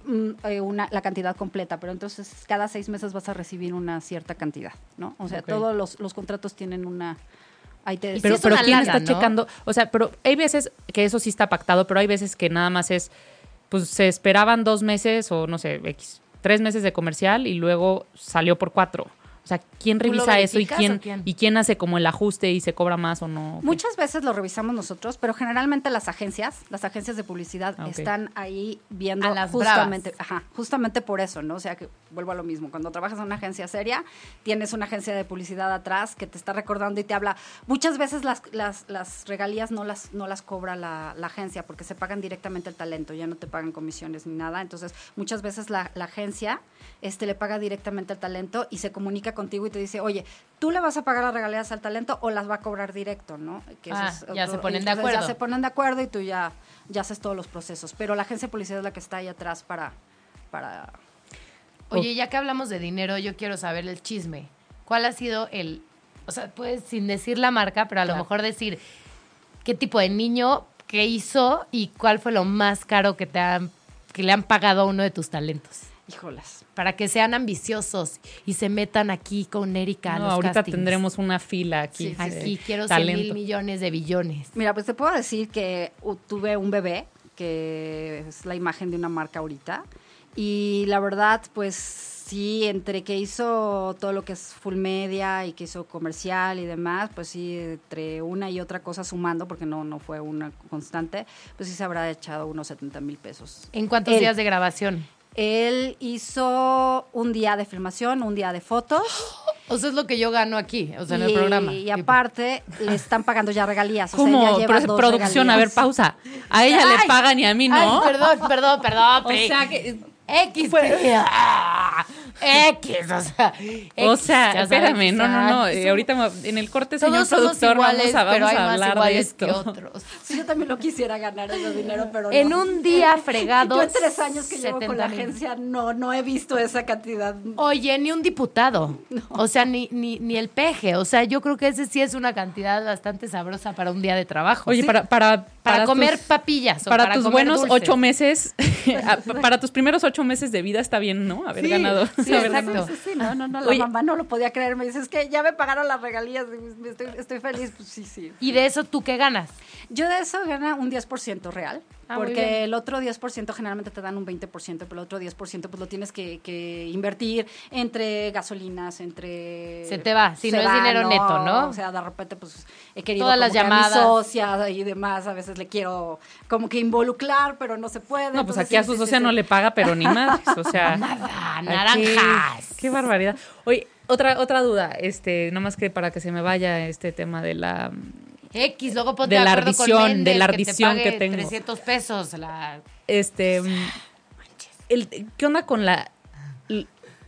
Speaker 4: mm, eh, una, la cantidad completa, pero entonces cada seis meses vas a recibir una cierta cantidad, ¿no? O sea, todos los, los contratos tienen una... Ahí te
Speaker 2: Y
Speaker 3: Pero,
Speaker 2: es
Speaker 3: pero ¿quién está
Speaker 2: ¿no?
Speaker 3: checando? O sea, pero hay veces que eso sí está pactado, pero hay veces que nada más es, pues se esperaban dos meses o no sé, X, tres meses de comercial y luego salió por cuatro. O sea, ¿quién
Speaker 2: ¿Tú lo
Speaker 3: revisa eso y quién,
Speaker 2: quién?
Speaker 3: y quién hace como el ajuste y se cobra más o no?
Speaker 4: Muchas veces lo revisamos nosotros, pero generalmente las agencias, las agencias de publicidad
Speaker 3: Ah, ok.
Speaker 4: están ahí viendo
Speaker 2: A las
Speaker 4: justamente, ajá, justamente por eso, ¿no? O sea, que vuelvo a lo mismo, cuando trabajas en una agencia seria, tienes una agencia de publicidad atrás que te está recordando y te habla. Muchas veces las, las, las regalías no las, no las cobra la, la agencia porque se pagan directamente el talento, ya no te pagan comisiones ni nada. Entonces, muchas veces la, la agencia este, le paga directamente al talento y se comunica contigo y te dice, oye, ¿tú le vas a pagar las regalías al talento o las va a cobrar directo, no? Que
Speaker 2: Ah,
Speaker 4: es
Speaker 2: ya se ponen de acuerdo.
Speaker 4: Ya se ponen de acuerdo y tú ya, ya haces todos los procesos. Pero la agencia de publicidad es la que está ahí atrás para... para
Speaker 2: Oye, ya que hablamos de dinero, yo quiero saber el chisme. ¿Cuál ha sido el, o sea, puedes sin decir la marca, pero a lo mejor decir qué tipo de niño, qué hizo y cuál fue lo más caro que te han, que le han pagado a uno de tus talentos?
Speaker 4: Híjolas.
Speaker 2: Para que sean ambiciosos y se metan aquí con Erika. a
Speaker 3: No,
Speaker 2: los
Speaker 3: ahorita
Speaker 2: castings.
Speaker 3: tendremos una fila aquí.
Speaker 4: Sí, sí,
Speaker 2: Aquí quiero 100
Speaker 3: talento.
Speaker 2: mil millones de billones.
Speaker 4: Mira, pues te puedo decir que uh, tuve un bebé, que es la imagen de una marca ahorita. Y la verdad, pues sí, entre que hizo todo lo que es full media y que hizo comercial y demás, pues sí, entre una y otra cosa sumando, porque no, no fue una constante, pues sí se habrá echado unos 70 mil pesos.
Speaker 2: ¿En cuántos
Speaker 4: Él.
Speaker 2: días de grabación?
Speaker 4: Él hizo un día de filmación, un día de fotos.
Speaker 2: O sea, es lo que yo gano aquí, o sea, en el programa.
Speaker 4: y aparte le están pagando ya regalías. O sea,
Speaker 3: ¿Cómo?
Speaker 4: ella lleva
Speaker 3: Pro-
Speaker 4: dos
Speaker 3: producción, a ver, pausa. A ella
Speaker 2: Ay.
Speaker 3: le pagan y a mí no.
Speaker 2: Ay, perdón, perdón, perdón.
Speaker 3: o sea que
Speaker 2: X. ah, X, o sea.
Speaker 3: O
Speaker 2: X,
Speaker 3: sea,
Speaker 2: ya
Speaker 3: espérame,
Speaker 2: sabes,
Speaker 3: no, no, no. eh, ahorita en el corte, señor
Speaker 2: Todos somos
Speaker 3: productor,
Speaker 2: iguales,
Speaker 3: vamos a,
Speaker 2: pero
Speaker 3: vamos
Speaker 2: hay
Speaker 3: a
Speaker 2: más
Speaker 3: hablar de
Speaker 2: iguales
Speaker 3: esto.
Speaker 2: que otros.
Speaker 4: Sí, yo también lo quisiera ganar ese dinero, pero
Speaker 2: En
Speaker 4: no.
Speaker 2: un día fregado.
Speaker 4: Yo en tres años que llevo con
Speaker 2: 70
Speaker 4: la agencia no, no he visto esa cantidad.
Speaker 2: Oye, ni un diputado. O sea, ni, ni, ni el peje. O sea, yo creo que ese sí es una cantidad bastante sabrosa para un día de trabajo.
Speaker 3: Oye,
Speaker 2: Sí.
Speaker 3: para, para,
Speaker 2: para, comer
Speaker 3: tus-
Speaker 2: papillas. o
Speaker 3: para, tus
Speaker 2: comer
Speaker 3: buenos
Speaker 2: dulces.
Speaker 3: ocho meses, para tus primeros ocho meses de vida está bien, ¿no? Haber
Speaker 4: Sí,
Speaker 3: ganado.
Speaker 2: sí, exacto.
Speaker 4: Sí, sí, no, no, no, la
Speaker 3: Oye.
Speaker 4: mamá no lo podía creer. Me dice, es que ya me pagaron las regalías, estoy, estoy feliz. Pues sí, sí.
Speaker 2: ¿Y de eso tú qué ganas?
Speaker 4: Yo de eso gana un 10% real,
Speaker 2: Ah,
Speaker 4: porque el otro 10% generalmente te dan un 20%, pero el otro 10% pues lo tienes que, que invertir entre gasolinas, entre...
Speaker 2: Se te va, si no es dinero neto, ¿no?
Speaker 4: O sea, de repente pues he querido
Speaker 2: Todas
Speaker 4: como
Speaker 2: las
Speaker 4: que a
Speaker 2: llamadas.
Speaker 4: mi socia y demás, a veces le quiero como que involucrar, pero no se puede.
Speaker 3: No, pues
Speaker 4: entonces
Speaker 3: aquí a su
Speaker 4: sí,
Speaker 3: socia
Speaker 4: sí,
Speaker 3: no le paga, pero ni más. O sea.
Speaker 2: Nada, naranjas.
Speaker 3: Qué barbaridad. Oye, otra, otra duda, este, nomás que para que se me vaya este tema de la
Speaker 2: X, luego ponte
Speaker 3: De la
Speaker 2: acuerdo con
Speaker 3: ardición, de la
Speaker 2: que te
Speaker 3: ardición
Speaker 2: pague
Speaker 3: que tengo.
Speaker 2: 300 pesos. La...
Speaker 3: este mm, el, ¿qué onda con la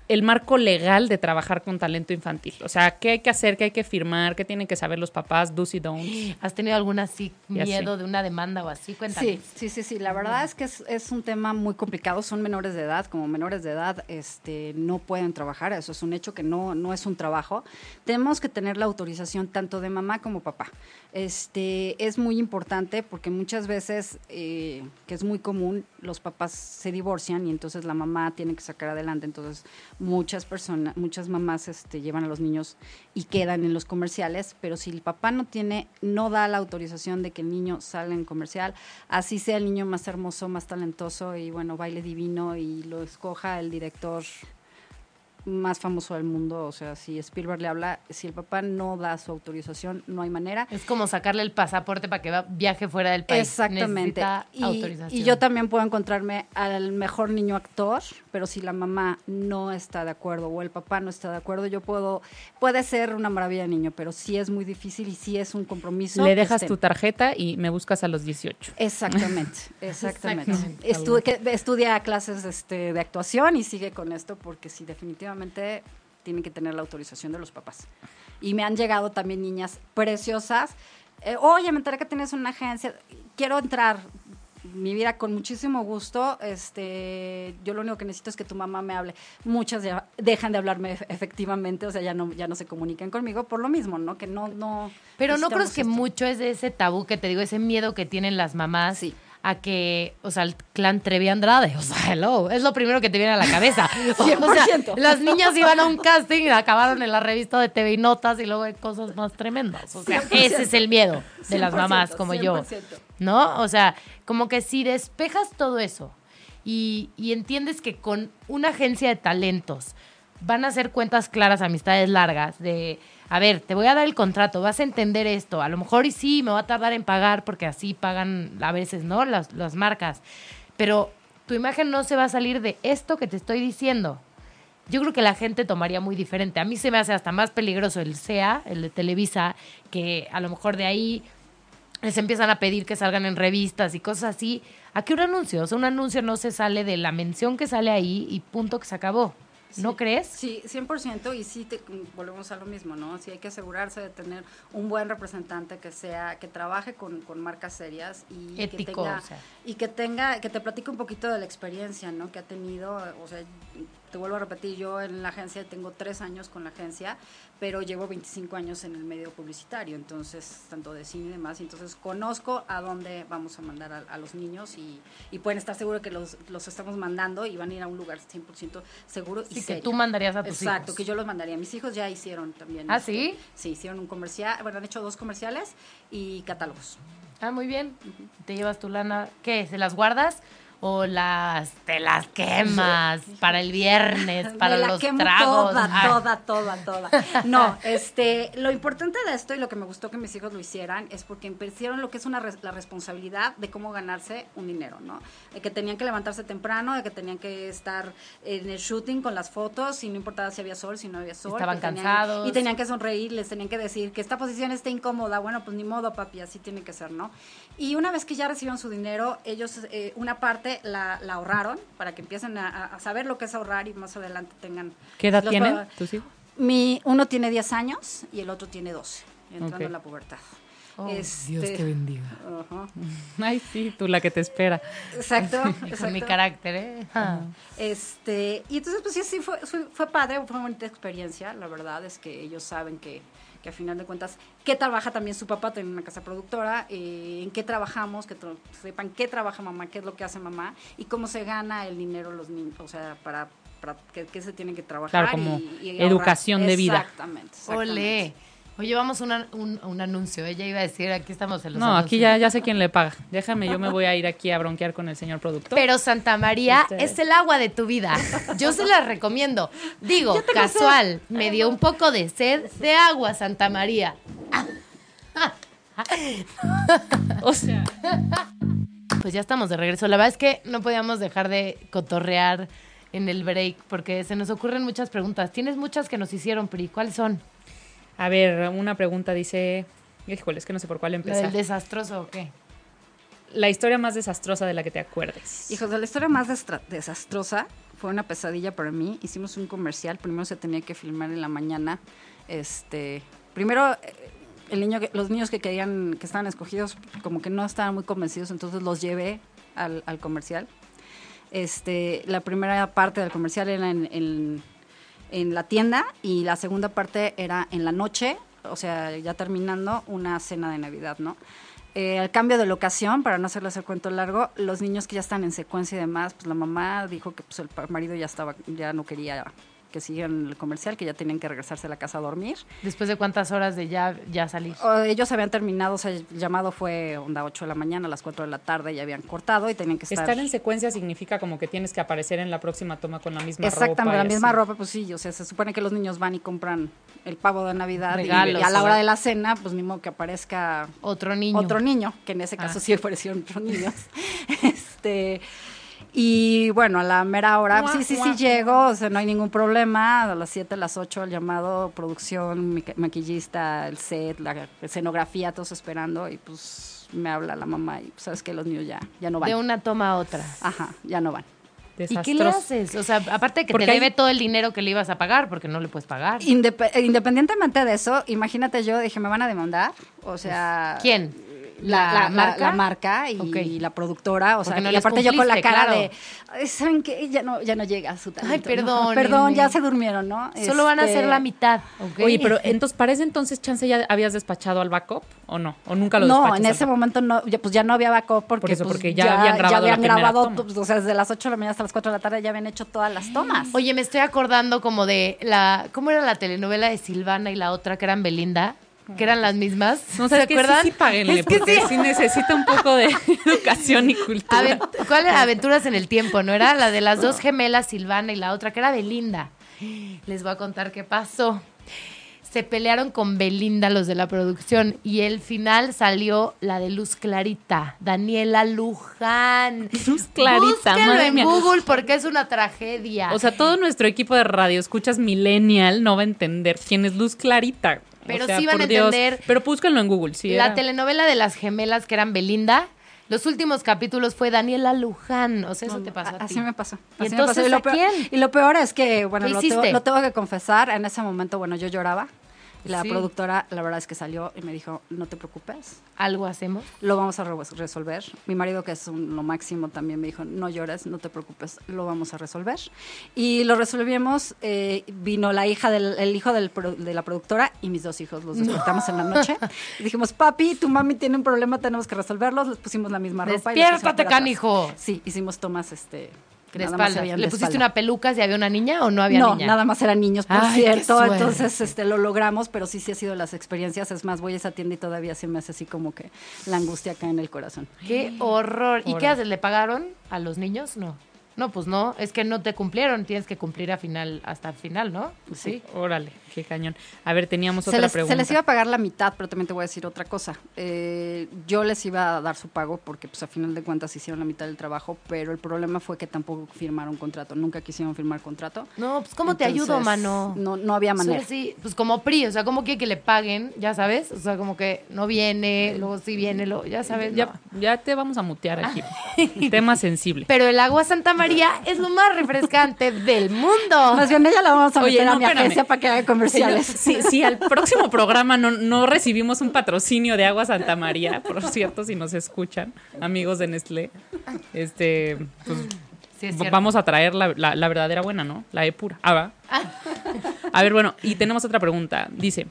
Speaker 3: el marco legal de trabajar con talento infantil? O sea, ¿qué hay que hacer? ¿Qué hay que firmar? ¿Qué tienen que saber los papás? Do's y don'ts.
Speaker 2: ¿Has tenido algún así miedo de una demanda o así? Cuéntame.
Speaker 4: Sí, sí, sí, sí. La verdad es que es, es un tema muy complicado. Son menores de edad. Como menores de edad, este, no pueden trabajar. Eso es un hecho que no, no es un trabajo. Tenemos que tener la autorización tanto de mamá como papá. Este, es muy importante porque muchas veces, eh, que es muy común, los papás se divorcian y entonces la mamá tiene que sacar adelante. Entonces, muchas personas, muchas mamás este, llevan a los niños y quedan en los comerciales, pero si el papá no tiene, no da la autorización de que el niño salga en comercial, así sea el niño más hermoso, más talentoso y bueno, baile divino y lo escoja el director más famoso del mundo. O sea, si Spielberg le habla, si el papá no da su autorización, no hay manera.
Speaker 2: Es como sacarle el pasaporte para que va, viaje fuera del país.
Speaker 4: Exactamente. Y,
Speaker 2: autorización.
Speaker 4: y yo también puedo encontrarme al mejor niño actor, pero si la mamá no está de acuerdo o el papá no está de acuerdo, yo puedo, puede ser una maravilla de niño, pero sí es muy difícil y sí es un compromiso.
Speaker 3: Le dejas
Speaker 4: estén.
Speaker 3: tu tarjeta y me buscas a los 18.
Speaker 4: Exactamente, exactamente.
Speaker 2: Exactamente.
Speaker 4: Estu- que- estudia clases este, de actuación y sigue con esto porque sí, definitivamente tienen que tener la autorización de los papás. Y me han llegado también niñas preciosas. eh, Oye, me enteré que tienes una agencia, quiero entrar. Mi vida con muchísimo gusto. Este, yo lo único que necesito es que tu mamá me hable. Muchas ya dejan de hablarme ef- efectivamente, o sea, ya no, ya no se comunican conmigo por lo mismo, ¿no? Que no, no.
Speaker 2: Pero no crees
Speaker 4: necesitamos
Speaker 2: que
Speaker 4: esto.
Speaker 2: mucho es de ese tabú que te digo, ese miedo que tienen las mamás
Speaker 4: Sí.
Speaker 2: A que, o sea, el clan Trevi Andrade, o sea, hello, es lo primero que te viene a la cabeza. O sea,
Speaker 4: 100%.
Speaker 2: las niñas iban a un casting y acabaron en la revista de TV y Notas y luego hay cosas más tremendas. O sea,
Speaker 4: 100%.
Speaker 2: ese es el miedo de las
Speaker 4: 100%,
Speaker 2: mamás como yo.
Speaker 4: 100%.
Speaker 2: ¿No? O sea, como que si despejas todo eso y, y entiendes que con una agencia de talentos van a hacer cuentas claras, amistades largas, de, a ver, te voy a dar el contrato, vas a entender esto, a lo mejor y sí, me va a tardar en pagar porque así pagan a veces, ¿no? Las, las marcas, pero tu imagen no se va a salir de esto que te estoy diciendo. Yo creo que la gente tomaría muy diferente. A mí se me hace hasta más peligroso el SEA, el de Televisa, que a lo mejor de ahí les empiezan a pedir que salgan en revistas y cosas así. ¿A qué un anuncio? O sea, un anuncio no se sale de la mención que sale ahí y punto que se acabó. ¿No
Speaker 4: Sí.
Speaker 2: crees?
Speaker 4: Sí, 100% y sí te, volvemos a lo mismo, ¿no? Sí hay que asegurarse de tener un buen representante que sea, que trabaje con, con marcas serias y
Speaker 2: Ético,
Speaker 4: que tenga,
Speaker 2: o sea.
Speaker 4: y que tenga, que te platique un poquito de la experiencia, ¿no? Que ha tenido, o sea, te vuelvo a repetir, yo en la agencia tengo tres años con la agencia, pero llevo 25 años en el medio publicitario, entonces, tanto de cine y demás, entonces conozco a dónde vamos a mandar a, a los niños y, y pueden estar seguros que los, los estamos mandando y van a ir a un lugar 100% seguro y
Speaker 2: Sí, que
Speaker 4: serio.
Speaker 2: tú mandarías a tus
Speaker 4: Exacto,
Speaker 2: hijos.
Speaker 4: que yo los mandaría. Mis hijos ya hicieron también.
Speaker 2: ¿Ah,
Speaker 4: este,
Speaker 2: sí?
Speaker 4: Sí, hicieron un comercial, bueno, han hecho dos comerciales y catálogos.
Speaker 2: Ah, muy bien. Te llevas tu lana. ¿Qué? ¿Se las guardas? ¿O las te las quemas para el viernes, para
Speaker 4: Me la
Speaker 2: los
Speaker 4: quemo
Speaker 2: tragos?
Speaker 4: Toda,
Speaker 2: Ah,
Speaker 4: toda, toda, toda. No, este, lo importante de esto y lo que me gustó que mis hijos lo hicieran es porque hicieron lo que es una la responsabilidad de cómo ganarse un dinero, ¿no? De que tenían que levantarse temprano, de que tenían que estar en el shooting con las fotos y no importaba si había sol, si no había sol.
Speaker 2: Estaban
Speaker 4: que tenían-
Speaker 2: cansados.
Speaker 4: Y tenían que sonreír, les tenían que decir que esta posición está incómoda. Bueno, pues ni modo, papi, así tiene que ser, ¿no? Y una vez que ya recibieron su dinero, ellos eh, una parte la, la ahorraron para que empiecen a, a saber lo que es ahorrar y más adelante tengan...
Speaker 3: ¿Qué edad tienen tus hijos?
Speaker 4: Mi, uno tiene 10 años y el otro tiene 12, entrando en la pubertad.
Speaker 2: oh,
Speaker 4: Este,
Speaker 2: Dios te bendiga.
Speaker 4: ajá.
Speaker 3: Ay, sí, tú la que te espera.
Speaker 4: Exacto,
Speaker 2: Y con mi
Speaker 4: exacto.
Speaker 2: carácter, ¿eh? Ah.
Speaker 4: Este, y entonces, pues sí, sí, fue, fue, fue padre, fue una bonita experiencia. La verdad es que ellos saben que, que a final de cuentas, qué trabaja también su papá, tiene una casa productora, eh, en qué trabajamos, que tra- sepan qué trabaja mamá, qué es lo que hace mamá y cómo se gana el dinero los niños, o sea, para, para qué, qué se tienen que trabajar.
Speaker 3: Claro, como
Speaker 4: y-
Speaker 3: educación de vida.
Speaker 4: Exactamente. exactamente.
Speaker 2: Ole. Oye, vamos a una- un, un anuncio. Ella iba a decir, aquí estamos en los
Speaker 3: No, aquí ya sé quién le paga. Déjame, yo me voy a ir aquí a bronquear con el señor productor.
Speaker 2: Pero Santa María
Speaker 3: Este-
Speaker 2: es el agua de tu vida. Yo se la recomiendo. Digo, casual, me dio un poco de sed de agua, Santa María.
Speaker 3: o sea,
Speaker 2: Pues ya estamos de regreso. La verdad es que no podíamos dejar de cotorrear en el break porque se nos ocurren muchas preguntas. Tienes muchas que nos hicieron, Pri. ¿Cuáles son?
Speaker 3: A ver, una pregunta dice, híjole, es que no sé por cuál
Speaker 2: ¿La
Speaker 3: empezar.
Speaker 2: del desastroso o qué?
Speaker 3: La historia más desastrosa de la que te acuerdes.
Speaker 4: Hijos, de la historia más desastrosa fue una pesadilla para mí. Hicimos un comercial, primero se tenía que filmar en la mañana. Este, primero eh, el niño que- los niños que querían que estaban escogidos como que no estaban muy convencidos, entonces los llevé al, al comercial. Este, la primera parte del comercial era en, en- en la tienda y la segunda parte era en la noche, o sea, ya terminando una cena de Navidad, ¿no? Eh, al cambio de locación, para no hacerles el cuento largo, los niños que ya están en secuencia y demás, pues la mamá dijo que pues, el marido ya estaba, ya no quería que siguen el comercial, que ya tenían que regresarse a la casa a dormir.
Speaker 2: Después de cuántas horas de ya, ya salir.
Speaker 4: O ellos habían terminado, o sea, el llamado fue onda 8 de la mañana, a las 4 de la tarde ya habían cortado y tenían que estar...
Speaker 3: Estar en secuencia significa como que tienes que aparecer en la próxima toma con la misma ropa.
Speaker 4: Exactamente, la misma
Speaker 3: así.
Speaker 4: ropa, pues sí, o sea, se supone que los niños van y compran el pavo de Navidad y-
Speaker 2: Regalos,
Speaker 4: y, a la hora de la cena, pues modo que aparezca
Speaker 2: Otro niño.
Speaker 4: otro niño, que en ese caso
Speaker 3: Ah.
Speaker 4: sí aparecieron otros niños. este y bueno, a la mera hora,
Speaker 3: Guau,
Speaker 4: sí, sí,
Speaker 3: guau,
Speaker 4: sí llego, o sea, no hay ningún problema. A las 7, a las 8 el llamado, producción, maquillista, el set, la escenografía, todos esperando y pues me habla la mamá y pues, sabes que los niños ya, ya no van.
Speaker 2: De una toma a otra.
Speaker 4: Ajá, ya no van.
Speaker 2: ¿Y qué le haces? O sea, aparte de que
Speaker 3: Porque
Speaker 2: te
Speaker 3: hay-
Speaker 2: debe todo el dinero que le ibas a pagar, porque no le puedes pagar.
Speaker 4: Indep- independientemente de eso, imagínate yo, dije, me van a demandar, o sea...
Speaker 2: ¿Quién?
Speaker 4: La,
Speaker 2: marca?
Speaker 4: la marca y la productora, o sea,
Speaker 2: no
Speaker 4: y aparte yo con la cara
Speaker 2: claro.
Speaker 4: de, "Ay, ¿saben qué? Ya no, ya no llega su talento. ¿no?
Speaker 2: perdón,
Speaker 4: Perdón, ya se durmieron, ¿no?
Speaker 2: Solo van a
Speaker 4: Este,
Speaker 2: hacer la mitad, ¿ok?
Speaker 3: Oye, pero entonces, ¿para ese entonces, chance, ya habías despachado al backup o no? ¿O nunca lo
Speaker 4: No, en ese momento no, ya, pues ya no había backup porque,
Speaker 3: Por eso,
Speaker 4: pues,
Speaker 3: porque ya habían grabado la primera
Speaker 4: grabado,
Speaker 3: toma.
Speaker 4: pues, o sea, desde las 8 de la mañana hasta las 4 de la tarde ya habían hecho todas las tomas.
Speaker 2: Oye, me estoy acordando como de la... ¿Cómo era la telenovela de Silvana y la otra que eran Belinda? Que eran las mismas.
Speaker 3: No,
Speaker 2: ¿Se acuerdan?
Speaker 3: Sí, sí, páguenle,
Speaker 2: Es que
Speaker 3: porque
Speaker 2: sí.
Speaker 3: sí. necesita un poco de educación y cultura.
Speaker 2: Aven- ¿Cuál era? Aventuras en el tiempo, ¿no? Era la de las dos gemelas, Silvana y la otra, que era Belinda. Les voy a contar qué pasó. Se pelearon con Belinda los de la producción y el final salió la de Luz Clarita, Daniela Luján.
Speaker 3: Luz Clarita,
Speaker 2: Búsquenlo
Speaker 3: madre
Speaker 2: en
Speaker 3: mía.
Speaker 2: Google porque es una tragedia.
Speaker 3: O sea, todo nuestro equipo de radio, escuchas Millennial, no va a entender quién es Luz Clarita. O
Speaker 2: Pero
Speaker 3: sea,
Speaker 2: sí van a
Speaker 3: Dios.
Speaker 2: entender.
Speaker 3: Pero búsquenlo en Google, sí.
Speaker 2: la
Speaker 3: era-
Speaker 2: telenovela de las gemelas que eran Belinda, los últimos capítulos fue Daniela Luján. O sea, eso te pasó a, ti.
Speaker 4: Así me pasó.
Speaker 2: ¿Y
Speaker 4: así me
Speaker 2: entonces
Speaker 4: pasó. lo
Speaker 2: a
Speaker 4: peor,
Speaker 2: quién?
Speaker 4: Y lo peor es que, bueno,
Speaker 2: ¿Qué
Speaker 4: lo tengo, lo tengo que confesar, en ese momento, bueno, yo lloraba. La
Speaker 2: Sí.
Speaker 4: productora, la verdad es que salió y me dijo, no te preocupes,
Speaker 2: Algo hacemos.
Speaker 4: lo vamos a re- resolver. Mi marido, que es un- lo máximo, también me dijo, no llores, no te preocupes, lo vamos a resolver. Y lo resolvimos, eh, vino la hija del el hijo del pro- de la productora y mis dos hijos, los despertamos en la noche. Y dijimos, papi, tu mami tiene un problema, tenemos que resolverlo. Les pusimos la misma ropa.
Speaker 2: Despiértate, canijo.
Speaker 4: Sí, hicimos tomas, este...
Speaker 2: De ¿Le pusiste
Speaker 4: espalda.
Speaker 2: una peluca si había una niña o no había
Speaker 4: no,
Speaker 2: niña?
Speaker 4: nada más eran niños, por
Speaker 2: Ay,
Speaker 4: cierto. Entonces, este, lo logramos, pero sí, sí ha sido las experiencias. Es más, voy a esa tienda y todavía se me hace así como que la angustia acá en el corazón.
Speaker 2: Qué horror. ¿Y qué haces? ¿Le pagaron a los niños? No. No, pues no, es que no te cumplieron, tienes que cumplir a final, hasta el final, ¿no? Sí.
Speaker 3: Órale, qué cañón. A ver, teníamos
Speaker 4: Se
Speaker 3: otra
Speaker 4: les,
Speaker 3: pregunta.
Speaker 4: se les iba a pagar la mitad, pero también te voy a decir otra cosa. Eh, yo les iba a dar su pago porque, pues, a final de cuentas hicieron la mitad del trabajo, pero el problema fue que tampoco firmaron contrato. Nunca quisieron firmar contrato.
Speaker 2: No, pues ¿cómo te ayudo, mano?
Speaker 4: No, no había manera.
Speaker 2: Sí, sí, pues como PRI, o sea, ¿cómo quiere que le paguen? Ya sabes, o sea, como que no viene, luego sí viene, luego, ya sabes.
Speaker 3: Ya,
Speaker 2: no.
Speaker 3: ya te vamos a mutear aquí. Tema sensible.
Speaker 2: Pero el agua Santa María es lo más refrescante del mundo.
Speaker 4: Más bien, ella la vamos a
Speaker 3: Oye,
Speaker 4: meter a
Speaker 3: no,
Speaker 4: mi
Speaker 3: espérame.
Speaker 4: agencia para que haga comerciales.
Speaker 3: Si, si al próximo programa no, no recibimos un patrocinio de Agua Santa María, por cierto, si nos escuchan, amigos de Nestlé, este, pues,
Speaker 2: Sí, es
Speaker 3: vamos a traer la, la- la verdadera buena, ¿no? La E pura. Ah, va. A ver, bueno, y tenemos otra pregunta. Dice,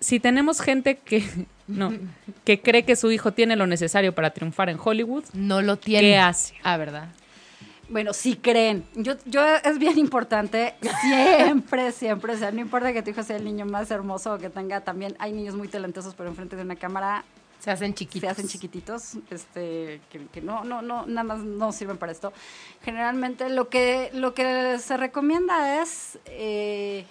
Speaker 3: si tenemos gente que, no, que cree que su hijo tiene lo necesario para triunfar en Hollywood,
Speaker 2: No lo tiene.
Speaker 3: ¿qué hace?
Speaker 2: Ah, ¿verdad?
Speaker 4: Bueno, si creen. Yo, yo es bien importante, siempre, siempre, o sea, no importa que tu hijo sea el niño más hermoso o que tenga también, hay niños muy talentosos, pero enfrente de una cámara
Speaker 2: Se hacen chiquitos.
Speaker 4: se hacen chiquititos, este, que, que no, no, no, nada más no sirven para esto. Generalmente lo que, lo que se recomienda es, eh,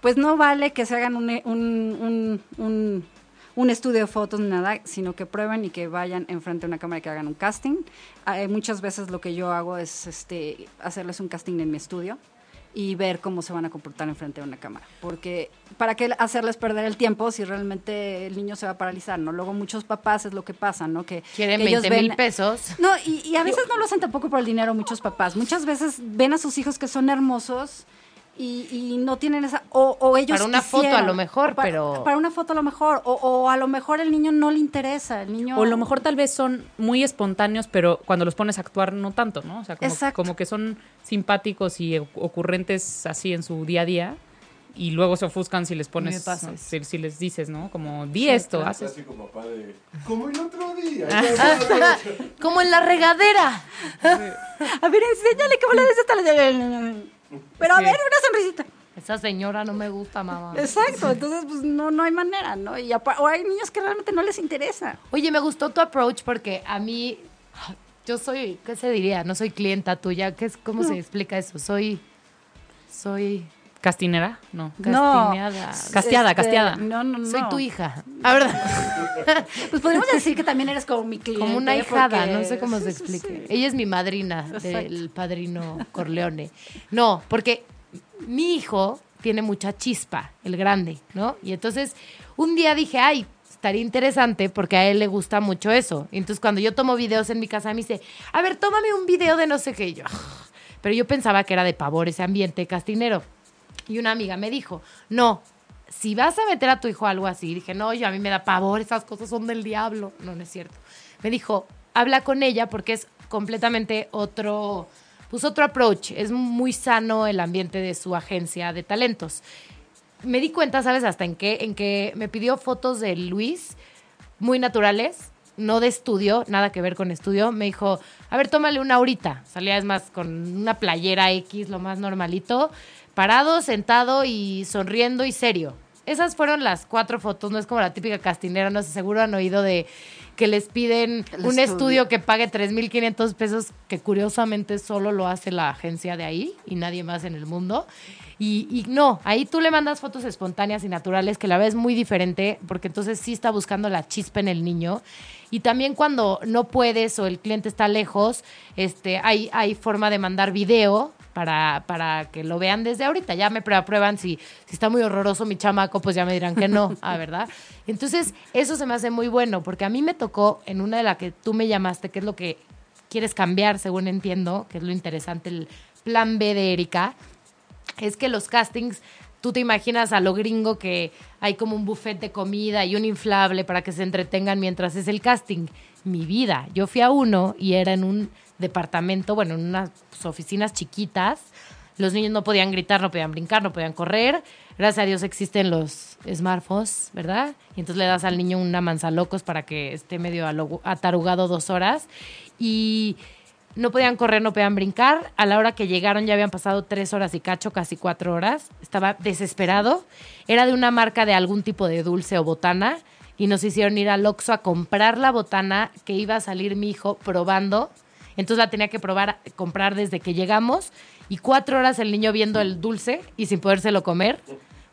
Speaker 4: pues no vale que se hagan un, un, un, un- un estudio de fotos ni nada, sino que prueben y que vayan enfrente de una cámara y que hagan un casting. Hay muchas veces lo que yo hago es este, hacerles un casting en mi estudio y ver cómo se van a comportar enfrente de una cámara. Porque, ¿para qué hacerles perder el tiempo si realmente el niño se va a paralizar? ¿no? Luego muchos papás es lo que pasa, ¿no? Que,
Speaker 2: Quieren
Speaker 4: que ellos
Speaker 2: 20 mil pesos.
Speaker 4: No, y, y a veces no lo hacen tampoco por el dinero muchos papás. Muchas veces ven a sus hijos que son hermosos y, y no tienen esa... O, o ellos
Speaker 2: Para una foto a lo mejor,
Speaker 4: para-
Speaker 2: pero-
Speaker 4: Para una foto a lo mejor. O, o a lo mejor el niño no le interesa. El niño...
Speaker 3: O a lo mejor tal vez son muy espontáneos, pero cuando los pones a actuar no tanto, ¿no? O sea, como, como que son simpáticos y oc- ocurrentes así en su día a día. Y luego se ofuscan si les pones, si, si les dices, ¿no? Como, di esto, haces.
Speaker 1: Papá de... Como el otro día.
Speaker 2: Como en la regadera.
Speaker 4: A ver, enséñale cómo le des esta. Pero a
Speaker 3: Sí.
Speaker 4: ver, una sonrisita.
Speaker 2: Esa señora no me gusta, mamá.
Speaker 4: Exacto, entonces pues no, no hay manera, ¿no? Y o hay niños que realmente no les interesa.
Speaker 2: Oye, me gustó tu approach porque a mí, yo soy, ¿qué se diría? No soy clienta tuya. ¿Qué es, ¿Cómo se explica eso? Soy, soy
Speaker 3: ¿Castinera? No.
Speaker 2: castineada.
Speaker 3: Casteada,
Speaker 4: Este,
Speaker 3: casteada.
Speaker 4: No, no, no.
Speaker 2: Soy tu hija. La verdad.
Speaker 4: Pues podríamos decir que también eres como mi cliente.
Speaker 2: Como una hijada,
Speaker 4: porque-
Speaker 2: no sé cómo se
Speaker 4: sí,
Speaker 2: explique.
Speaker 4: sí.
Speaker 2: Ella es mi madrina del padrino Corleone. No, porque mi hijo tiene mucha chispa, el grande, ¿no? Y entonces un día dije, ay, estaría interesante porque a él le gusta mucho eso. Y entonces cuando yo tomo videos en mi casa me dice, a ver, tómame un video de no sé qué. Y yo, "Ah". pero yo pensaba que era de pavor ese ambiente castinero. Y una amiga me dijo, no, si vas a meter a tu hijo algo así, dije, no, yo a mí me da pavor, esas cosas son del diablo. No, no es cierto. Me dijo, habla con ella porque es completamente otro, pues otro approach. Es muy sano el ambiente de su agencia de talentos. Me di cuenta, ¿sabes? Hasta en que, en que me pidió fotos de Luis muy naturales, no de estudio, nada que ver con estudio. Me dijo, a ver, tómale una ahorita. Salía, es más, con una playera X, lo más normalito, parado, sentado y sonriendo y serio. Esas fueron las cuatro fotos, no es como la típica castinera, no sé, seguro han oído de que les piden
Speaker 4: El
Speaker 2: un
Speaker 4: estudio.
Speaker 2: estudio que pague 3.500 pesos, que curiosamente solo lo hace la agencia de ahí y nadie más en el mundo. Y, y no, ahí tú le mandas fotos espontáneas y naturales, que la ves muy diferente, porque entonces sí está buscando la chispa en el niño. Y también cuando no puedes o el cliente está lejos, este, hay, hay forma de mandar video para, para que lo vean desde ahorita. Ya me aprueban si, si está muy horroroso mi chamaco, pues ya me dirán que no, ah, ¿verdad? Entonces, eso se me hace muy bueno, porque a mí me tocó en una de las que tú me llamaste, que es lo que quieres cambiar, según entiendo, que es lo interesante, el plan B de Erika, es que los castings, tú te imaginas a lo gringo que hay como un buffet de comida y un inflable para que se entretengan mientras es el casting. Mi vida, yo fui a uno y era en un departamento, bueno, en unas oficinas chiquitas. Los niños no podían gritar, no podían brincar, no podían correr. Gracias a Dios existen los smartphones, ¿verdad? Y entonces le das al niño una manzalocos para que esté medio atarugado dos horas. Y no podían correr, no podían brincar. A la hora que llegaron ya habían pasado tres horas y cacho, casi cuatro horas. Estaba desesperado. Era de una marca de algún tipo de dulce o botana. Y nos hicieron ir al Oxxo a comprar la botana que iba a salir mi hijo probando. Entonces la tenía que probar, comprar desde que llegamos. Y cuatro horas el niño viendo el dulce y sin podérselo comer.